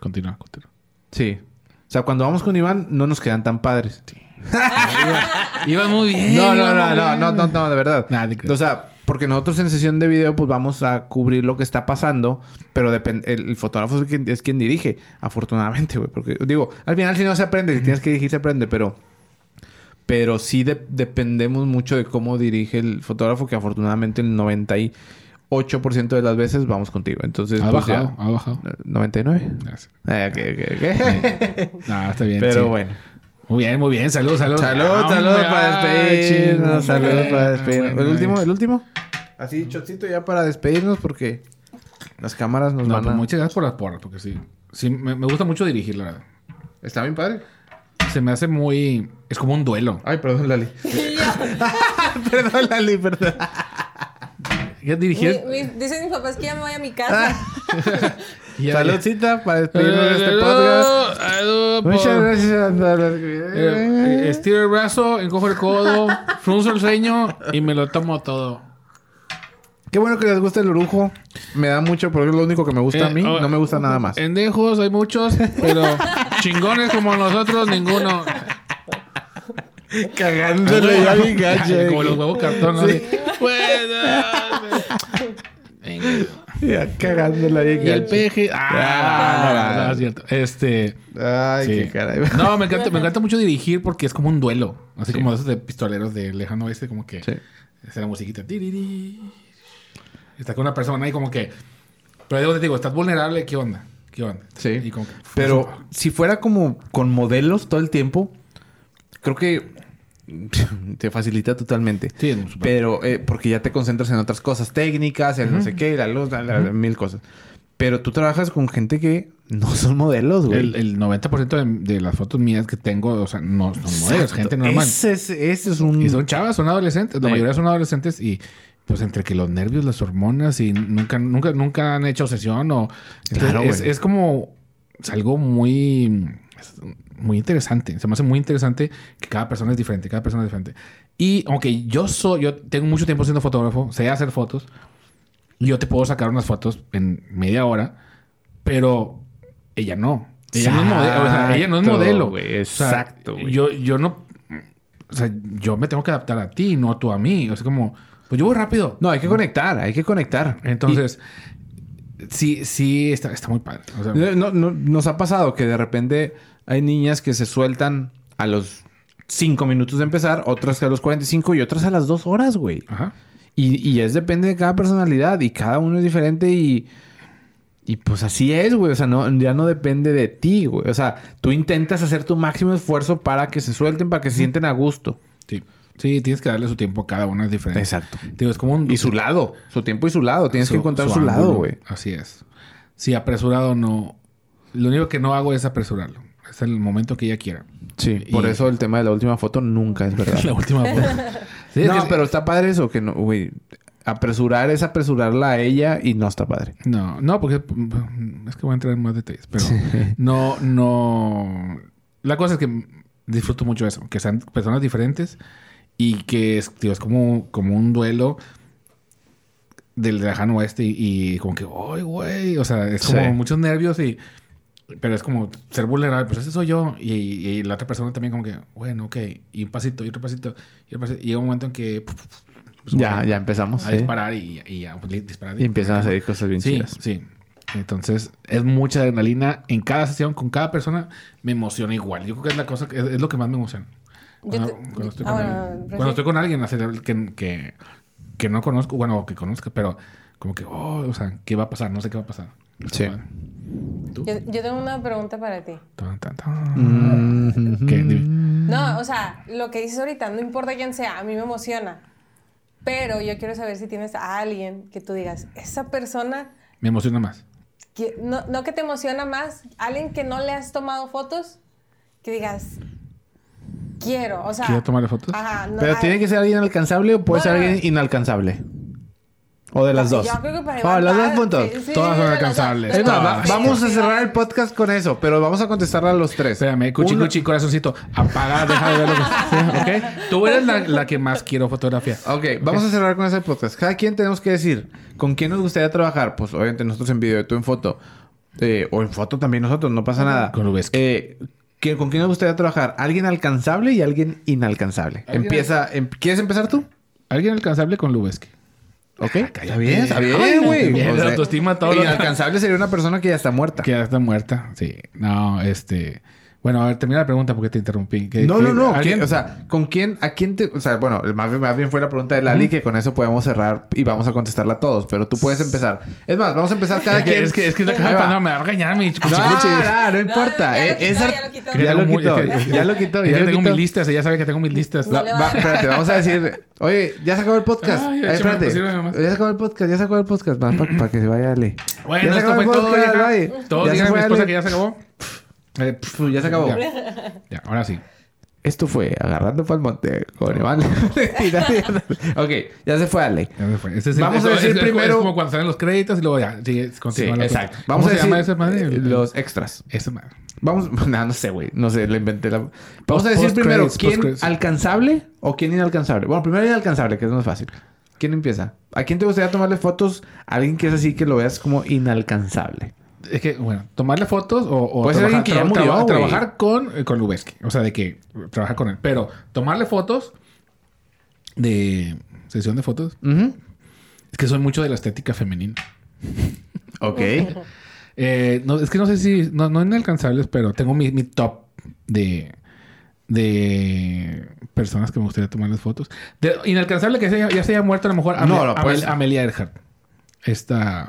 Continúa, continúa. Sí. O sea, cuando vamos con Iván, no nos quedan tan padres. <laughs> Iba muy bien. No, no, iba no, no, no, no, no, de verdad. Creo. o sea, porque nosotros en sesión de video, pues vamos a cubrir lo que está pasando, pero depende, el, el fotógrafo es quien, es quien dirige, afortunadamente, güey. Porque, digo, al final si no se aprende, si tienes que dirigir, se aprende, pero. Pero sí de- dependemos mucho de cómo dirige el fotógrafo, que afortunadamente el 98% de las veces vamos contigo. Entonces, Ha pues bajado, ya. ha bajado. ¿99? Gracias. Eh, ok, ok, ok. Ah, está bien. Pero sí. bueno. Muy bien, muy bien. Salud, salud. Salud, Ah, salud hombre, para ay, despedirnos. Salud para despedirnos. El último, el último. Así, chocito ya para despedirnos porque las cámaras nos No, van pues a... muchas gracias por las porras, porque sí. Sí, me, me gusta mucho dirigir, la verdad. Está bien padre. Se me hace muy... Es como un duelo. Ay, perdón, Lali. <laughs> <laughs> perdón, Lali, perdón. Ya dirigir... Mi- mi- dicen mis papás que ya me voy a mi casa. <laughs> ya- Saludcita para despedirnos de este podcast. por- Muchas gracias a Eh, eh, estiro el brazo, encojo el codo, <laughs> frunzo el ceño y me lo tomo todo. Qué bueno que les gusta el orujo. Me da mucho porque es lo único que me gusta a Eh, mí. oh, No me gusta nada más. Pendejos hay muchos, pero <laughs> chingones como nosotros, ninguno. Cagándole ya mi gacho. Como los huevos cartón, ¿no? Sí. Así, "Bueno, venga". <laughs> <laughs> Ya cagándola ahí. Y el peje. <laughs> Ah, Ah, no, no, no, es cierto. Este. Ay, sí. qué caray. No, me encanta, me <laughs> encanta mucho dirigir porque es como un duelo. Así Sí. como esos de pistoleros de lejano oeste, como que Sí. es la musiquita. Está con una persona ahí como que. Pero te digo, estás vulnerable, ¿qué onda? ¿Qué onda? Sí. Y como que, Pero si fuera como con modelos todo el tiempo, creo que <laughs> te facilita totalmente. Sí, es súper- Pero eh, porque ya te concentras en otras cosas técnicas, en no sé qué, la luz, la- la- mil cosas. Pero tú trabajas con gente que no <laughs> son modelos, güey. El, el 90% de, de las fotos mías que tengo, o sea, no son modelos, Exacto. gente normal. Ese es, ese es un... Y son chavas, son adolescentes. La Sí. mayoría son adolescentes y pues entre que los nervios, las hormonas y nunca, nunca, nunca han hecho sesión o... Entonces, Claro, es, es como... Es algo muy... muy interesante. Se me hace muy interesante que cada persona es diferente. Cada persona es diferente. Y aunque yo soy... Yo tengo mucho tiempo siendo fotógrafo. Sé hacer fotos. Y yo te puedo sacar unas fotos en media hora. Pero ella no. Ella no es modelo. O sea, ella no es Exacto, modelo. güey, O sea, exacto, yo, yo no... o sea, yo me tengo que adaptar a ti, no tú a mí. O sea, como, pues yo voy rápido. No, hay que conectar, hay que conectar. Entonces, sí, sí, está, está muy padre. O sea, Y- no, no- nos ha pasado que de repente hay niñas que se sueltan a los 5 minutos de empezar, otras a los 45 y otras a las 2 horas, güey. ajá. Y, y es depende de cada personalidad y cada uno es diferente y... Y pues así es, güey. O sea, no, ya no depende de ti, güey. O sea, tú intentas hacer tu máximo esfuerzo para que se suelten, para que se sienten a gusto. Sí. Sí, tienes que darle su tiempo a cada una, es diferente. Exacto. Digo, es como un... Y su lado. Su tiempo y su lado. Tienes que encontrar su, lado, ángulo. güey. Así es. Sí, apresurado no... Lo único que no hago es apresurarlo. Es el momento que ella quiera. Sí. Por Y- eso el tema de la última foto nunca es verdad. <laughs> La última foto. <laughs> Sí, es no, que- pero está padre eso, que no, güey. Apresurar es apresurarla a ella y no está padre. No, no, porque es que voy a entrar en más detalles, pero <laughs> no, no. La cosa es que disfruto mucho eso, que sean personas diferentes y que es, tío, es como, como un duelo del lejano oeste y, y como que, ¡ay, güey! O sea, es como Sí. muchos nervios y. Pero es como ser vulnerable, pues ese soy yo. Y, y la otra persona también, como que, bueno, ok. Y un pasito, y otro pasito, y otro pasito. Y llega un momento en que. pues, ya, ya empezamos. A sí. disparar y, y ya, pues, disparar. Y empiezan a hacer cosas bien Sí, chidas. sí. Entonces, es mucha adrenalina en cada sesión, con cada persona, me emociona igual. Yo creo que es la cosa que es, es lo que más me emociona. Cuando, te- cuando estoy con alguien, cuando sí. estoy con alguien, hacer que, que, que no conozco, bueno, que conozca, pero como que, oh, o sea, ¿qué va a pasar? No sé qué va a pasar. Sí. Yo, yo tengo una pregunta para ti. Tan, tan, tan. Mm. No, o sea, lo que dices ahorita, no importa quién sea, a mí me emociona. Pero yo quiero saber si tienes a alguien que tú digas, esa persona, Me emociona más. que, no, no que te emociona más, alguien que no le has tomado fotos, que digas, quiero, o sea... ¿Quiero tomarle fotos? Ajá, no, Pero tiene que ser alguien alcanzable o puede No, ser alguien inalcanzable. O de las dos. Yo creo que para Oh, igual los dos puntos. sí, sí, Todas son alcanzables. Es más, va- vamos a cerrar el podcast con eso, pero vamos a contestarle a los tres. Espérame, cuchi, Uno- cuchi, corazoncito. Apaga, deja de ver lo que... <laughs> Sí, ¿Ok? Tú eres la, la que más quiero fotografiar. Ok, vamos a cerrar con ese podcast. Cada quien tenemos que decir con quién nos gustaría trabajar. Pues obviamente nosotros en video, tú en foto. Eh, o en foto también nosotros, no pasa nada. Con Lubeski. Eh, ¿qué- ¿Con quién nos gustaría trabajar? ¿Alguien alcanzable y alguien inalcanzable? Alguien- Empieza, em- ¿Quieres empezar tú? Alguien alcanzable con Lubeski. ¿Ok? Ah, está bien, está bien, güey. O la sea, autoestima, todo lo- Inalcanzable sería una persona que ya está muerta. Que ya está muerta. Sí. No, este... Bueno, a ver, termina la pregunta porque te interrumpí. ¿Qué- No, qué- no, no. ¿Qué- O sea, ¿con quién? ¿A quién te...? O sea, bueno, más bien, más bien fue la pregunta de Lali que con eso podemos cerrar y vamos a contestarla a todos. Pero tú puedes empezar. Es más, vamos a empezar cada Es que, quien. es que, es que la Ahí cara va. pasando me va a regañar mi cuchi, No, no, no importa. ya lo Eh, quitó, esa- ya lo quitó. Que Ya lo tengo quitó. es que- Ya lo quitó. es Ya que lo tengo mis listas. Ella sabe que tengo mis listas. No espérate, vamos a decir... Oye, ya se acabó el podcast. Ay, espérate. Ya se acabó el podcast. Ya se acabó el podcast. Para que se vaya Ale. Bueno, ya se esto acabó fue el todo. se digan a mi esposa que ya se acabó. Eh, pf, Ya se acabó. Ya, Ya, ahora sí. Esto fue Agarrando Pa'l Monte con Iván. <laughs> Ok, ya se fue Ale. Ya se fue. Ese es el- Vamos a eso- decir es- primero- Es como cuando salen los créditos y luego ya. Sí, Sí, continúa la exacto. cosa. Vamos ¿Cómo a se decir llama esa madre? eh, los extras. Esa madre. Vamos, <laughs> no, no sé, güey. No sé, le inventé la. Vamos a decir post primero credits, quién credits. alcanzable o quién inalcanzable. Bueno, primero inalcanzable, que es más fácil. ¿Quién empieza? ¿A quién te gustaría tomarle fotos? A alguien que es así que lo veas como inalcanzable. Es que, bueno, tomarle fotos o, o Puede ser alguien que ya murió, güey. trabajar con, eh, con Lubeski. O sea, de que trabajar con él. Pero tomarle fotos de sesión de fotos. Es que soy mucho de la estética femenina. <laughs> Ok. Eh, no, es que no sé si... No, no inalcanzables, pero tengo mi, mi top de... De personas que me gustaría tomarles fotos. De, inalcanzable que se ya se haya muerto a lo mejor No, no, Amel- pues- Amelia Earhart. Esta...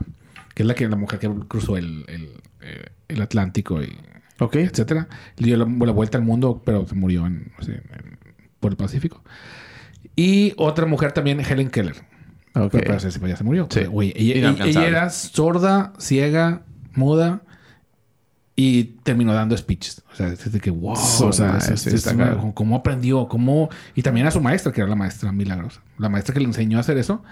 Que es la, que, la mujer que cruzó el, el, eh, el Atlántico y Ok. etcétera. Le dio la, la vuelta al mundo, pero se murió en, sé, en- por el Pacífico. Y otra mujer también, Helen Keller. Ok. Pero, pero sí, ya se murió. Sí. Güey, ella, ella- era sorda, ciega, muda y terminó dando speeches. O sea, es de que wow. Su o sea, madre, es- es cabrón. cómo aprendió, cómo. Y también a su maestra, que era la maestra milagrosa. La maestra que le enseñó a hacer eso.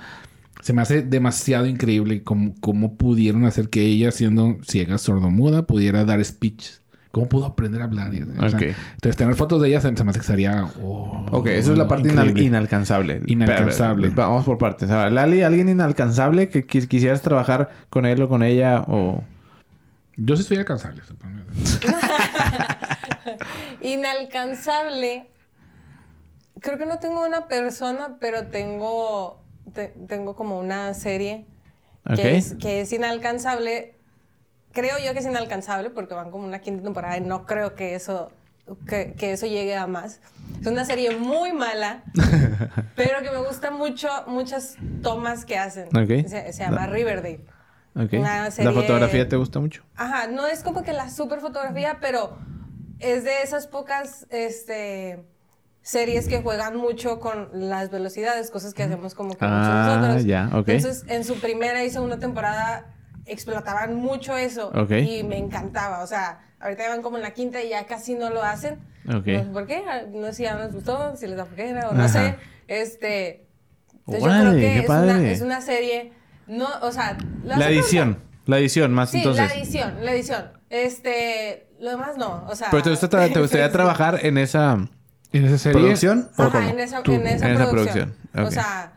Se me hace demasiado increíble cómo, cómo pudieron hacer que ella, siendo ciega, sordomuda, pudiera dar speeches. ¿Cómo pudo aprender a hablar? O sea, entonces, tener fotos de ella se, se me hace que sería... oh, Ok, eso es la parte inal- inalcanzable. Inalcanzable. Pero, vamos por partes. Ahora, Lali, ¿alguien inalcanzable que quis- quisieras trabajar con él o con ella? O... Yo sí soy alcanzable. supongo. <laughs> Inalcanzable. creo que no tengo una persona, pero tengo, te- tengo como una serie Ok. que, es, que es inalcanzable. Creo yo que es inalcanzable porque van como una quinta temporada y no creo que eso, que, que eso llegue a más. Es una serie muy mala, <laughs> pero que me gustan mucho muchas tomas que hacen. Ok. Se, se llama Riverdale. Ok. Una ¿La serie- fotografía te gusta mucho? Ajá, no es como que la super fotografía, pero es de esas pocas este, series que juegan mucho con las velocidades, cosas que hacemos como que Ah, nosotros. ya. Entonces, en su primera y segunda temporada explotaban mucho eso Ok. y me encantaba. O sea, ahorita van como en la quinta y ya casi no lo hacen. Ok. No sé por qué, no sé si ya no les gustó, si les da flojera o no Ajá. sé. Este, entonces yo creo que es una, padre. es una serie, no, o sea... La edición. La edición, más Sí, entonces. la edición, la edición. Este, lo demás no, o sea... Pero te, gusta te <laughs> gustaría trabajar en esa ¿En esa serie? producción o Ajá, en esa, en esa en esa producción. O sea,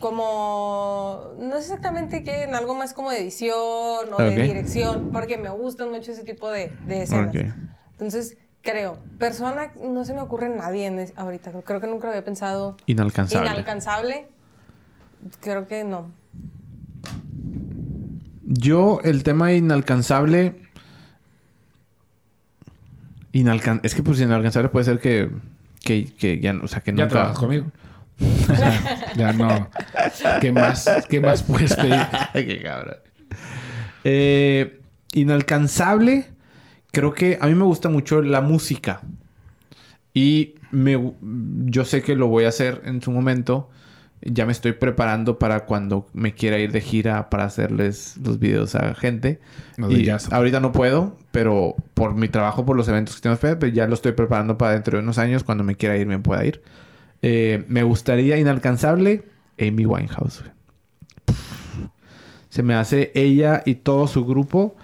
como... No sé exactamente qué, en algo más como de edición o de dirección, porque me gustan mucho ese tipo de, de escenas. Ok. Entonces, creo. Persona, no se me ocurre nadie en es- ahorita. Creo que nunca había pensado. Inalcanzable. Inalcanzable. Creo que no. Yo, el tema inalcanzable. Inalcan... Es que pues inalcanzable puede ser que. Que, que ya no. O sea, que Ya nunca. trabajas conmigo. O <laughs> sea, ya no. ¿Qué más, qué más puedes pedir? <laughs> Qué cabrón. Eh, inalcanzable. Creo que a mí me gusta mucho la música. Y me, yo sé que lo voy a hacer en su momento. Ya me estoy preparando para cuando me quiera ir de gira para hacerles los videos a gente. De Y ahorita no puedo, pero por mi trabajo, por los eventos que tengo pues ya lo estoy preparando para dentro de unos años, cuando me quiera ir, me pueda ir. Eh, me gustaría inalcanzable Amy Winehouse. Se me hace ella y todo su grupo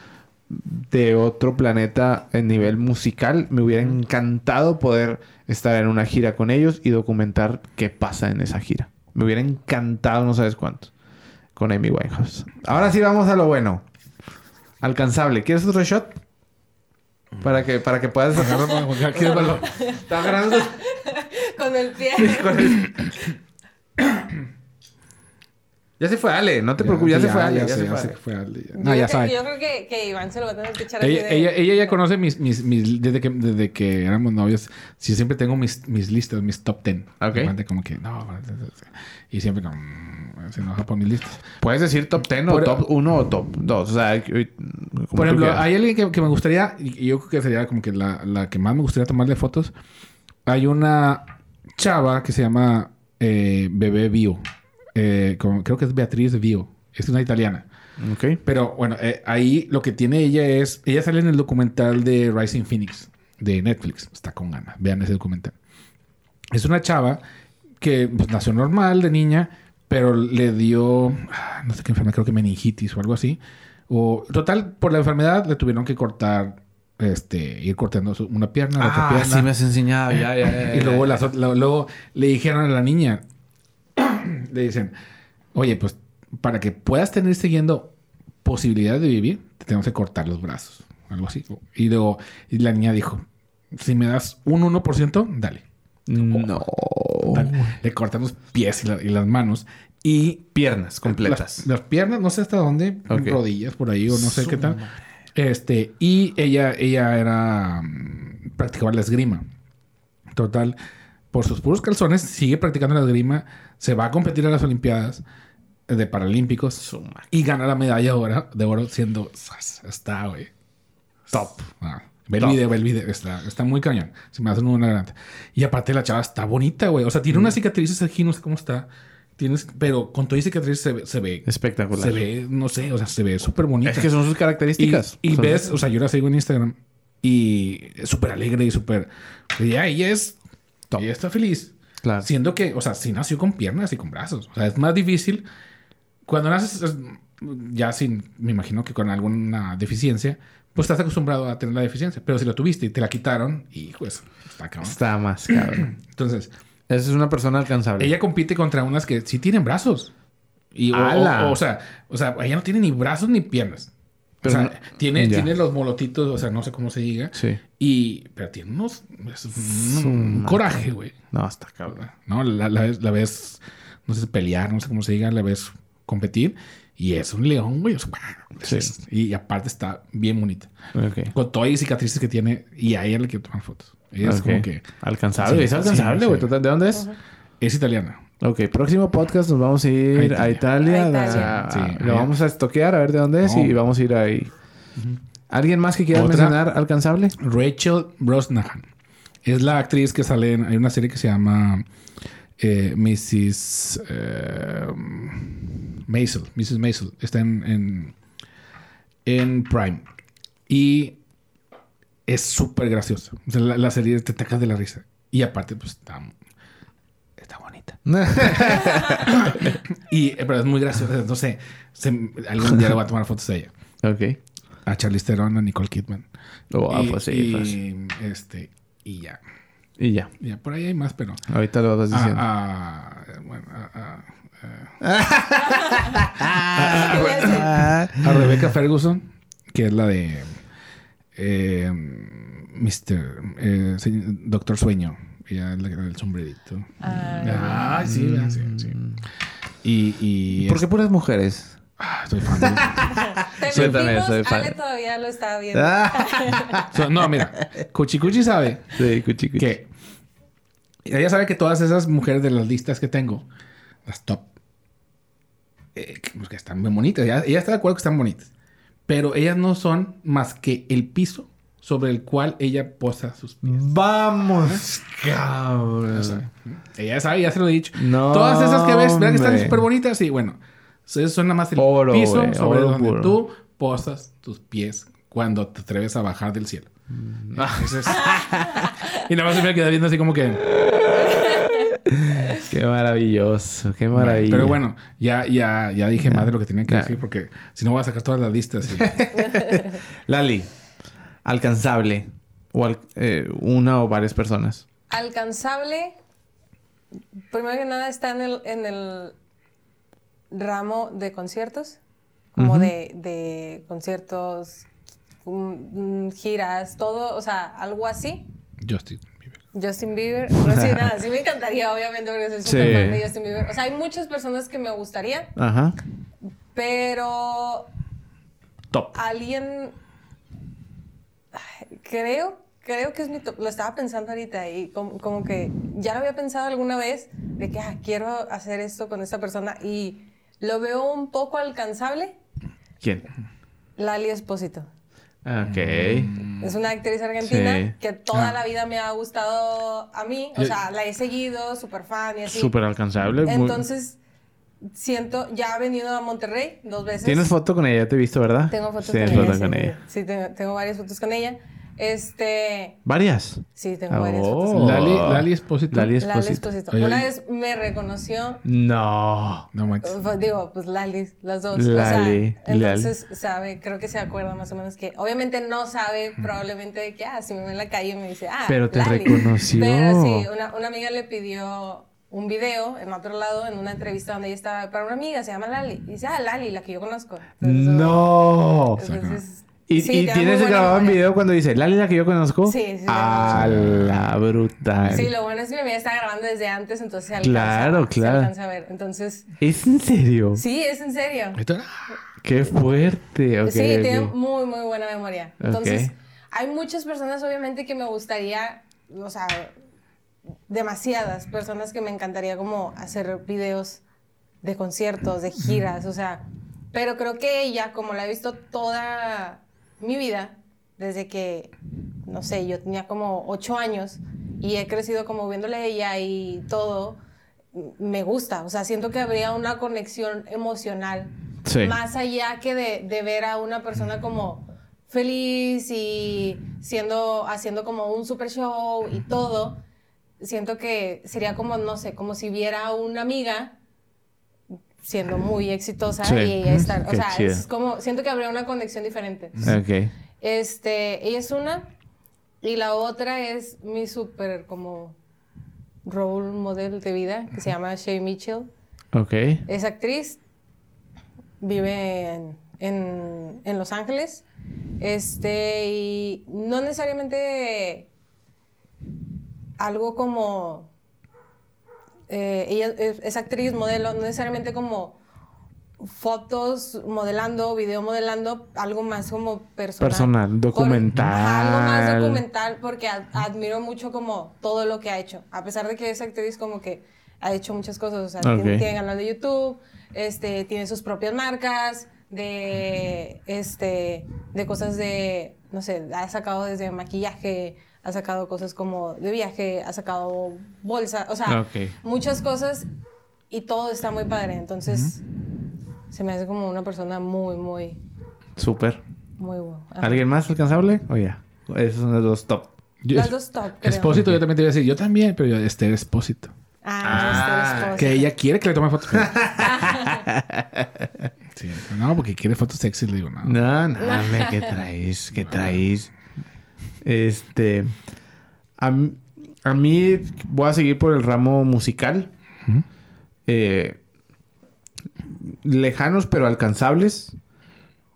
de otro planeta en nivel musical. Me hubiera encantado poder estar en una gira con ellos y documentar qué pasa en esa gira. Me hubiera encantado, no sabes cuánto, con Amy Winehouse. Ahora sí vamos a lo bueno. Alcanzable. ¿Quieres otro shot? Para que, para que puedas... Agarra para jugar, <laughs> ¿quieres balón? Está agarrando... <laughs> Con el pie. con el- <coughs> Ya se fue Ale, no te preocupes, ya, se fue Ale. Ya, se sé, fue Ale. que fue Ale. ya. Yo No, ya creo sabe. Yo creo que, que Iván se lo va a tener que echar Ella, de... ella, ella ya conoce mis, mis, mis desde que desde que éramos novios. Sí, siempre tengo mis, mis listas, mis top ten. Ok. Como que no. Y siempre como, mm, se enoja por mis listas. Puedes decir top 10 o Por- top 1 o top 2. O sea, Por ejemplo, quieras. hay alguien que, que me gustaría, y yo creo que sería como que la, la que más me gustaría tomarle fotos. Hay una chava que se llama eh, Bebé Bio. Eh, como- creo que es Beatriz Bio. Es una italiana. Ok. Pero bueno, eh, ahí lo que tiene ella es. Ella sale en el documental de Rising Phoenix de Netflix. Está con ganas. Vean ese documental. Es una chava que pues, nació normal de niña, pero le dio. ah, No sé qué enfermedad, creo que meningitis o algo así. O total, por la enfermedad le tuvieron que cortar. Este, ir cortando una pierna, la otra Ah, pierna. sí me has enseñado. Ya, ya, ya, <laughs> Y luego, las luego le dijeron a la niña, <clears throat> le dicen, oye, pues para que puedas tener siguiendo posibilidad de vivir, te tenemos que cortar los brazos, algo así. Y luego y la niña dijo, si me das un 1%, dale. No. Dale. Le cortan los pies y, la- y las manos y Piernas completas. las, las piernas, no sé hasta dónde, Ok. rodillas por ahí o no sé qué tal. Este, y ella, ella era, mm, practicaba la esgrima. Total, por sus puros calzones, sigue practicando la esgrima, se va a competir a las Olimpiadas de Paralímpicos y gana la medalla de oro, de oro siendo, está, güey. Top. Ah, ve el video, ve el video. Está, está muy cañón. Se me hace una grande. Y aparte la chava está bonita, güey. O sea, tiene unas cicatrices aquí, no sé cómo está. Tienes, pero con todas las cicatrices se, ve- se ve... Espectacular. Se ve, no sé, o sea, se ve súper bonita. Es que son sus y, características. y Son- ves, o sea, yo la sigo en Instagram y súper alegre y súper... y Ya, ella es... Ella está feliz. Claro. Siendo que, o sea, sí nació con piernas y con brazos. O sea, es más difícil. Cuando naces, es- ya sin, me imagino que con alguna deficiencia, pues estás acostumbrado a tener la deficiencia. Pero si la tuviste y te la quitaron, y pues, está cabrón. Está más cabrón. <clears throat> Entonces, Esa es una persona alcanzable. ella compite contra unas que sí tienen brazos. Y, o- o sea, o sea, ella no tiene ni brazos ni piernas. Pero o sea, no- tiene, ya. tiene los molotitos, o sea, no sé cómo se diga. Sí. Y, pero tiene unos, es un, Su coraje, güey. No, está cabrón. No, la, la ves, la ves, no sé, pelear, no sé cómo se diga, la ves competir. Y es un león, güey. o sea, Sí. es- y aparte está bien bonita. Ok. Con todas las cicatrices que tiene. Y a ella le quiero tomar fotos. Ella es como que... Alcanzable, Sí, es alcanzable, güey. sí. ¿Tú ¿De dónde es? Es italiana. Ok, próximo podcast nos vamos a ir A a Italia. A a- Italia. a- Sí, lo vamos a estoquear a ver de dónde es No. y vamos a ir ahí. ¿Alguien más que quiera Otra. mencionar alcanzable? Rachel Brosnahan. Es la actriz que sale en... Hay una serie que se llama... eh, Mrs. eh, Maisel. Mrs. Maisel. Está en, en, en Prime. Y es súper graciosa. O sea, la, la serie te tacas de la risa. Y aparte, pues está bonita. <laughs> Y, eh, pero es muy graciosa. No sé. se- algún día le voy a tomar fotos de ella. ok. A Charlize Theron, a Nicole Kidman. Oh, ah, y, pues sí, y, pues. este, y ya. Y ya. Ya, por ahí hay más, pero... Ahorita lo vas diciendo. A, a- bueno, a, ¿Qué voy a decir? Ah, a- <laughs> a Rebecca Ferguson, que es la de... Eh, Mr. eh, Doctor Sueño. Da el sombrerito. Ah. Ah, sí, sí, sí. Y... y ¿Por qué puras mujeres? Ah, soy fan de- <laughs> Te también soy fan. Ale todavía lo estaba viendo. Ah, So- no, mira. Cuchi Cuchi sabe sí, cuchi, cuchi. que ella sabe que todas esas mujeres de las listas que tengo, las top, eh, que, pues, que están bien bonitas. Ella, ella está de acuerdo que están bonitas. Pero ellas no son más que el piso sobre el cual ella posa sus pies. Vamos, cabrón. Ella sabe, ya se lo he dicho. No, Todas esas que ves, ¿verdad que están súper bonitas? Sí, bueno. Eso son nada más el Oro, piso güey, sobre oro donde puro. tú posas tus pies cuando te atreves a bajar del cielo. Mm. Entonces- <laughs> y nada más se me queda viendo así como que... <laughs> Qué maravilloso, qué maravilla. Pero bueno, ya, ya, ya dije más de lo que tenía que decir porque si no voy a sacar todas las listas. y- <laughs> Lali, alcanzable. O al- eh, una o varias personas. Alcanzable. Primero que nada está en el, en el ramo de conciertos. Como de, de conciertos, giras, todo. O sea, algo así. Justin Bieber. Justin Bieber. No sé, nada. Sí me encantaría, obviamente, porque soy súper Sí. fan de Justin Bieber. O sea, hay muchas personas que me gustaría, Ajá. pero Top. alguien creo creo que es mi top. lo estaba pensando ahorita y como, como que ya lo había pensado alguna vez de que ah, quiero hacer esto con esta persona y lo veo un poco alcanzable ¿Quién? Lali Espósito Ok. es una actriz argentina Sí. que toda Ah. la vida me ha gustado a mí o sea la he seguido súper fan y así Súper alcanzable. muy- entonces siento ya ha venido a Monterrey dos veces ¿Tienes foto con ella? ¿Te he visto, verdad? Tengo fotos Tienes con ella. foto sí, con sí. ella. Sí, tengo, tengo varias fotos con ella. Este. ¿Varias? Sí, tengo varias Oh. fotos. Lali, Lali Espósito. Lali Lali Esposito. Esposito. Oye, Una vez me reconoció. No. No manches. Digo, pues Lali, las dos. Lali, o sea, entonces sabe, creo que se acuerda más o menos que, obviamente no sabe probablemente de que, ah, si me ve en la calle me dice, ah, Pero te Lali. reconoció. Pero sí, una, una amiga le pidió un video en otro lado, en una entrevista donde ella estaba para una amiga, se llama Lali. Y dice, ah, Lali, la que yo conozco. Entonces, No. Entonces, ¿Y, sí, y tiene tienes grabado en video cuando dice Lali la que yo conozco? Sí, sí, sí. A la brutal. Sí, lo bueno es que mi amiga está grabando desde antes, entonces se alcanza, Claro, se claro. alcanza a ver. Entonces, ¿Es en serio? sí, es en serio. Esto- Qué fuerte. Sí, tiene muy, muy buena memoria. Entonces, hay muchas personas, obviamente, que me gustaría, o sea, demasiadas personas que me encantaría como hacer videos de conciertos, de giras, o sea, pero creo que ella, como la he visto toda mi vida, desde que, no sé, yo tenía como ocho años y he crecido como viéndole a ella y todo, me gusta, o sea, siento que habría una conexión emocional Sí. más allá que de, de ver a una persona como feliz y siendo, haciendo como un super show y todo, siento que sería como, no sé, como si viera a una amiga siendo muy exitosa Sí. y ella estar, o Qué sea, chido. es como, siento que habría una conexión diferente. Ok. Este, ella es una y la otra es mi súper como role model de vida que se llama Shay Mitchell. Ok. Es actriz, vive en en, en Los Ángeles. Este, y no necesariamente algo como. Eh, ella es, es actriz, modelo, no necesariamente como fotos modelando, video modelando, algo más como personal. Personal, documental. algo más documental porque ad- admiro mucho como todo lo que ha hecho. A pesar de que es actriz como que ha hecho muchas cosas, o sea, tiene, tiene canal de YouTube, este, tiene sus propias marcas, de, este, de cosas de, no sé, ha sacado desde maquillaje, ha sacado cosas como de viaje, ha sacado bolsa, o sea, muchas cosas y todo está muy padre. Entonces, se me hace como una persona muy, muy, Súper. muy buena. ¿Alguien más alcanzable? O ya. Esos son los dos top. Yo- Las dos top, creo. Expósito, yo también te iba a decir, yo también, pero yo, Esther Expósito. Ah, esposo. Que ella quiere que le tome fotos. <laughs> sí, no, porque quiere fotos sexy, le digo, no. No, no, hombre, ¿qué traes? ¿Qué traes? Este. A, a mí voy a seguir por el ramo musical. Eh, lejanos pero alcanzables.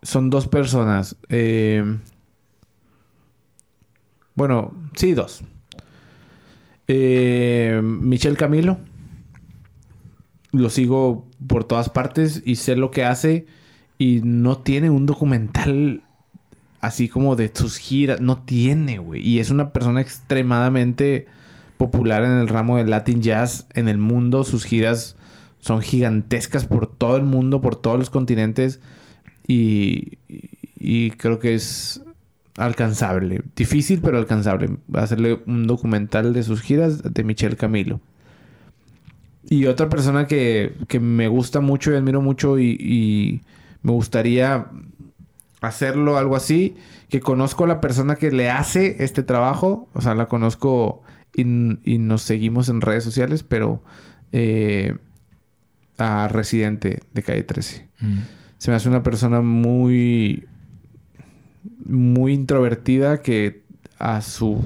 Son dos personas. Eh, bueno, sí, dos. Eh, Michelle Camilo. Lo sigo por todas partes y sé lo que hace. Y no tiene un documental así como de sus giras. No tiene, güey. Y es una persona extremadamente popular en el ramo del Latin Jazz en el mundo. Sus giras son gigantescas por todo el mundo, por todos los continentes. Y, y- creo que es alcanzable. Difícil, pero alcanzable. Hacerle un documental de sus giras de Michelle Camilo. Y otra persona que, que me gusta mucho y admiro mucho y me gustaría hacerlo algo así, que conozco a la persona que le hace este trabajo, o sea, la conozco y, y nos seguimos en redes sociales, pero eh, a Residente de Calle 13. Mm. Se me hace una persona muy, muy introvertida que a su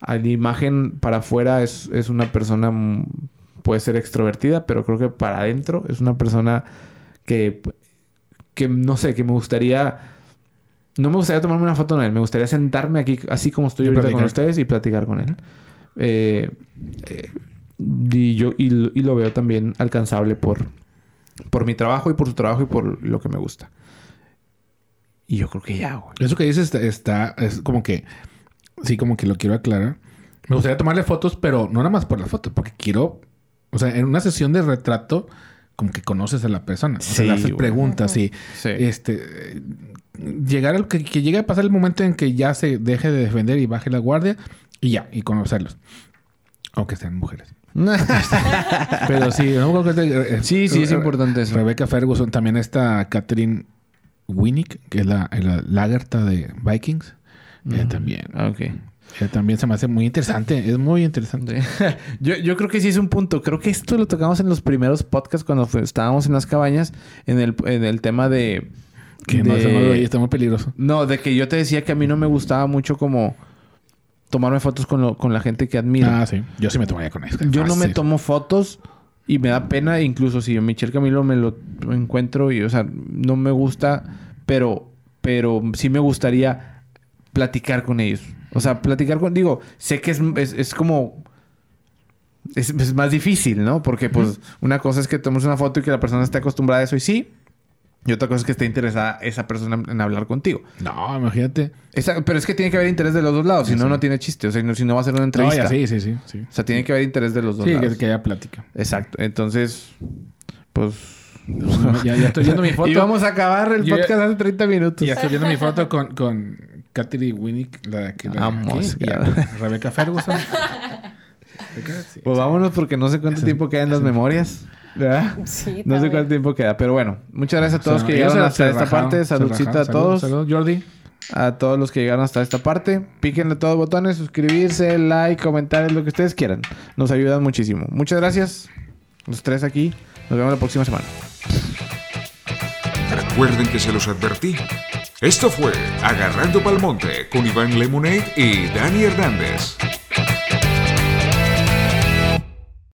a la imagen para afuera es, es una persona puede ser extrovertida, pero creo que para adentro es una persona que que no sé, que me gustaría no me gustaría tomarme una foto con él, me gustaría sentarme aquí así como estoy ahorita con ustedes y platicar con él. Eh, eh, y yo y, lo- y lo veo también alcanzable por por mi trabajo y por su trabajo y por lo que me gusta. Y yo creo que ya, güey. Eso que dices está, está- es como que, sí, como que lo quiero aclarar. Me gustaría tomarle fotos, pero no nada más por las fotos, porque quiero, o sea, en una sesión de retrato, como que conoces a la persona, o sea, le haces preguntas y Sí. este eh, llegar al que, que llegue a pasar el momento en que ya se deje de defender y baje la guardia y ya, y conocerlos. Aunque sean mujeres. <laughs> Pero sí, no te- eh, Sí, sí, es eh, importante eso. Rebecca Ferguson, también está Catherine Winnick, que es la, la lagerta de Vikings. Ella también. Ah, Ok. Ella también se me hace muy interesante. Es muy interesante. <laughs> yo, yo creo que sí es un punto. Creo que esto lo tocamos en los primeros podcasts cuando estábamos en las cabañas en el, en el tema de... Que no, eso no está muy peligroso. No, de que yo te decía que a mí no me gustaba mucho como tomarme fotos con, lo- con la gente que admiro. Ah, sí. Yo sí me tomaría con eso. Yo no me tomo fotos y me da pena, incluso si yo Michelle Camilo me lo encuentro y, o sea, no me gusta, pero, pero sí me gustaría platicar con ellos. O sea, platicar con, digo, sé que es, es, es como, es, es más difícil, ¿no? Porque pues una cosa es que tomes una foto y que la persona esté acostumbrada a eso y sí. Y otra cosa es que esté interesada esa persona en hablar contigo. No, imagínate. Esa- pero es que tiene que haber interés de los dos lados, si no, no tiene chiste. O sea, no- si no va a ser una No, entrevista. ya, sí, sí, sí. Sí, O sea, tiene que haber interés de los dos Sí, lados. que, que haya plática. Exacto. Entonces, pues. ya, ya estoy viendo mi <laughs> foto. Y vamos a acabar el ya- podcast hace 30 minutos. Ya estoy viendo mi foto con, con Catherine Winnick, la que la y cabrón. Rebecca Ferguson. Sí, Pues vámonos porque no sé cuánto tiempo queda en las memorias. ¿Verdad? <laughs> Sí, No sé cuánto tiempo queda. Pero bueno, muchas gracias a todos O sea, que llegaron se- hasta se esta rajaron, parte. Saludcita a todos. Salud, salud, Jordi. A todos los que llegaron hasta esta parte. Píquenle todos los botones, suscribirse, like, comentarios, lo que ustedes quieran. Nos ayudan muchísimo. Muchas gracias. Los tres aquí. Nos vemos la próxima semana. Recuerden que se los advertí. Esto fue Agarrando Palmonte con Iván Lemonade y Dani Hernández.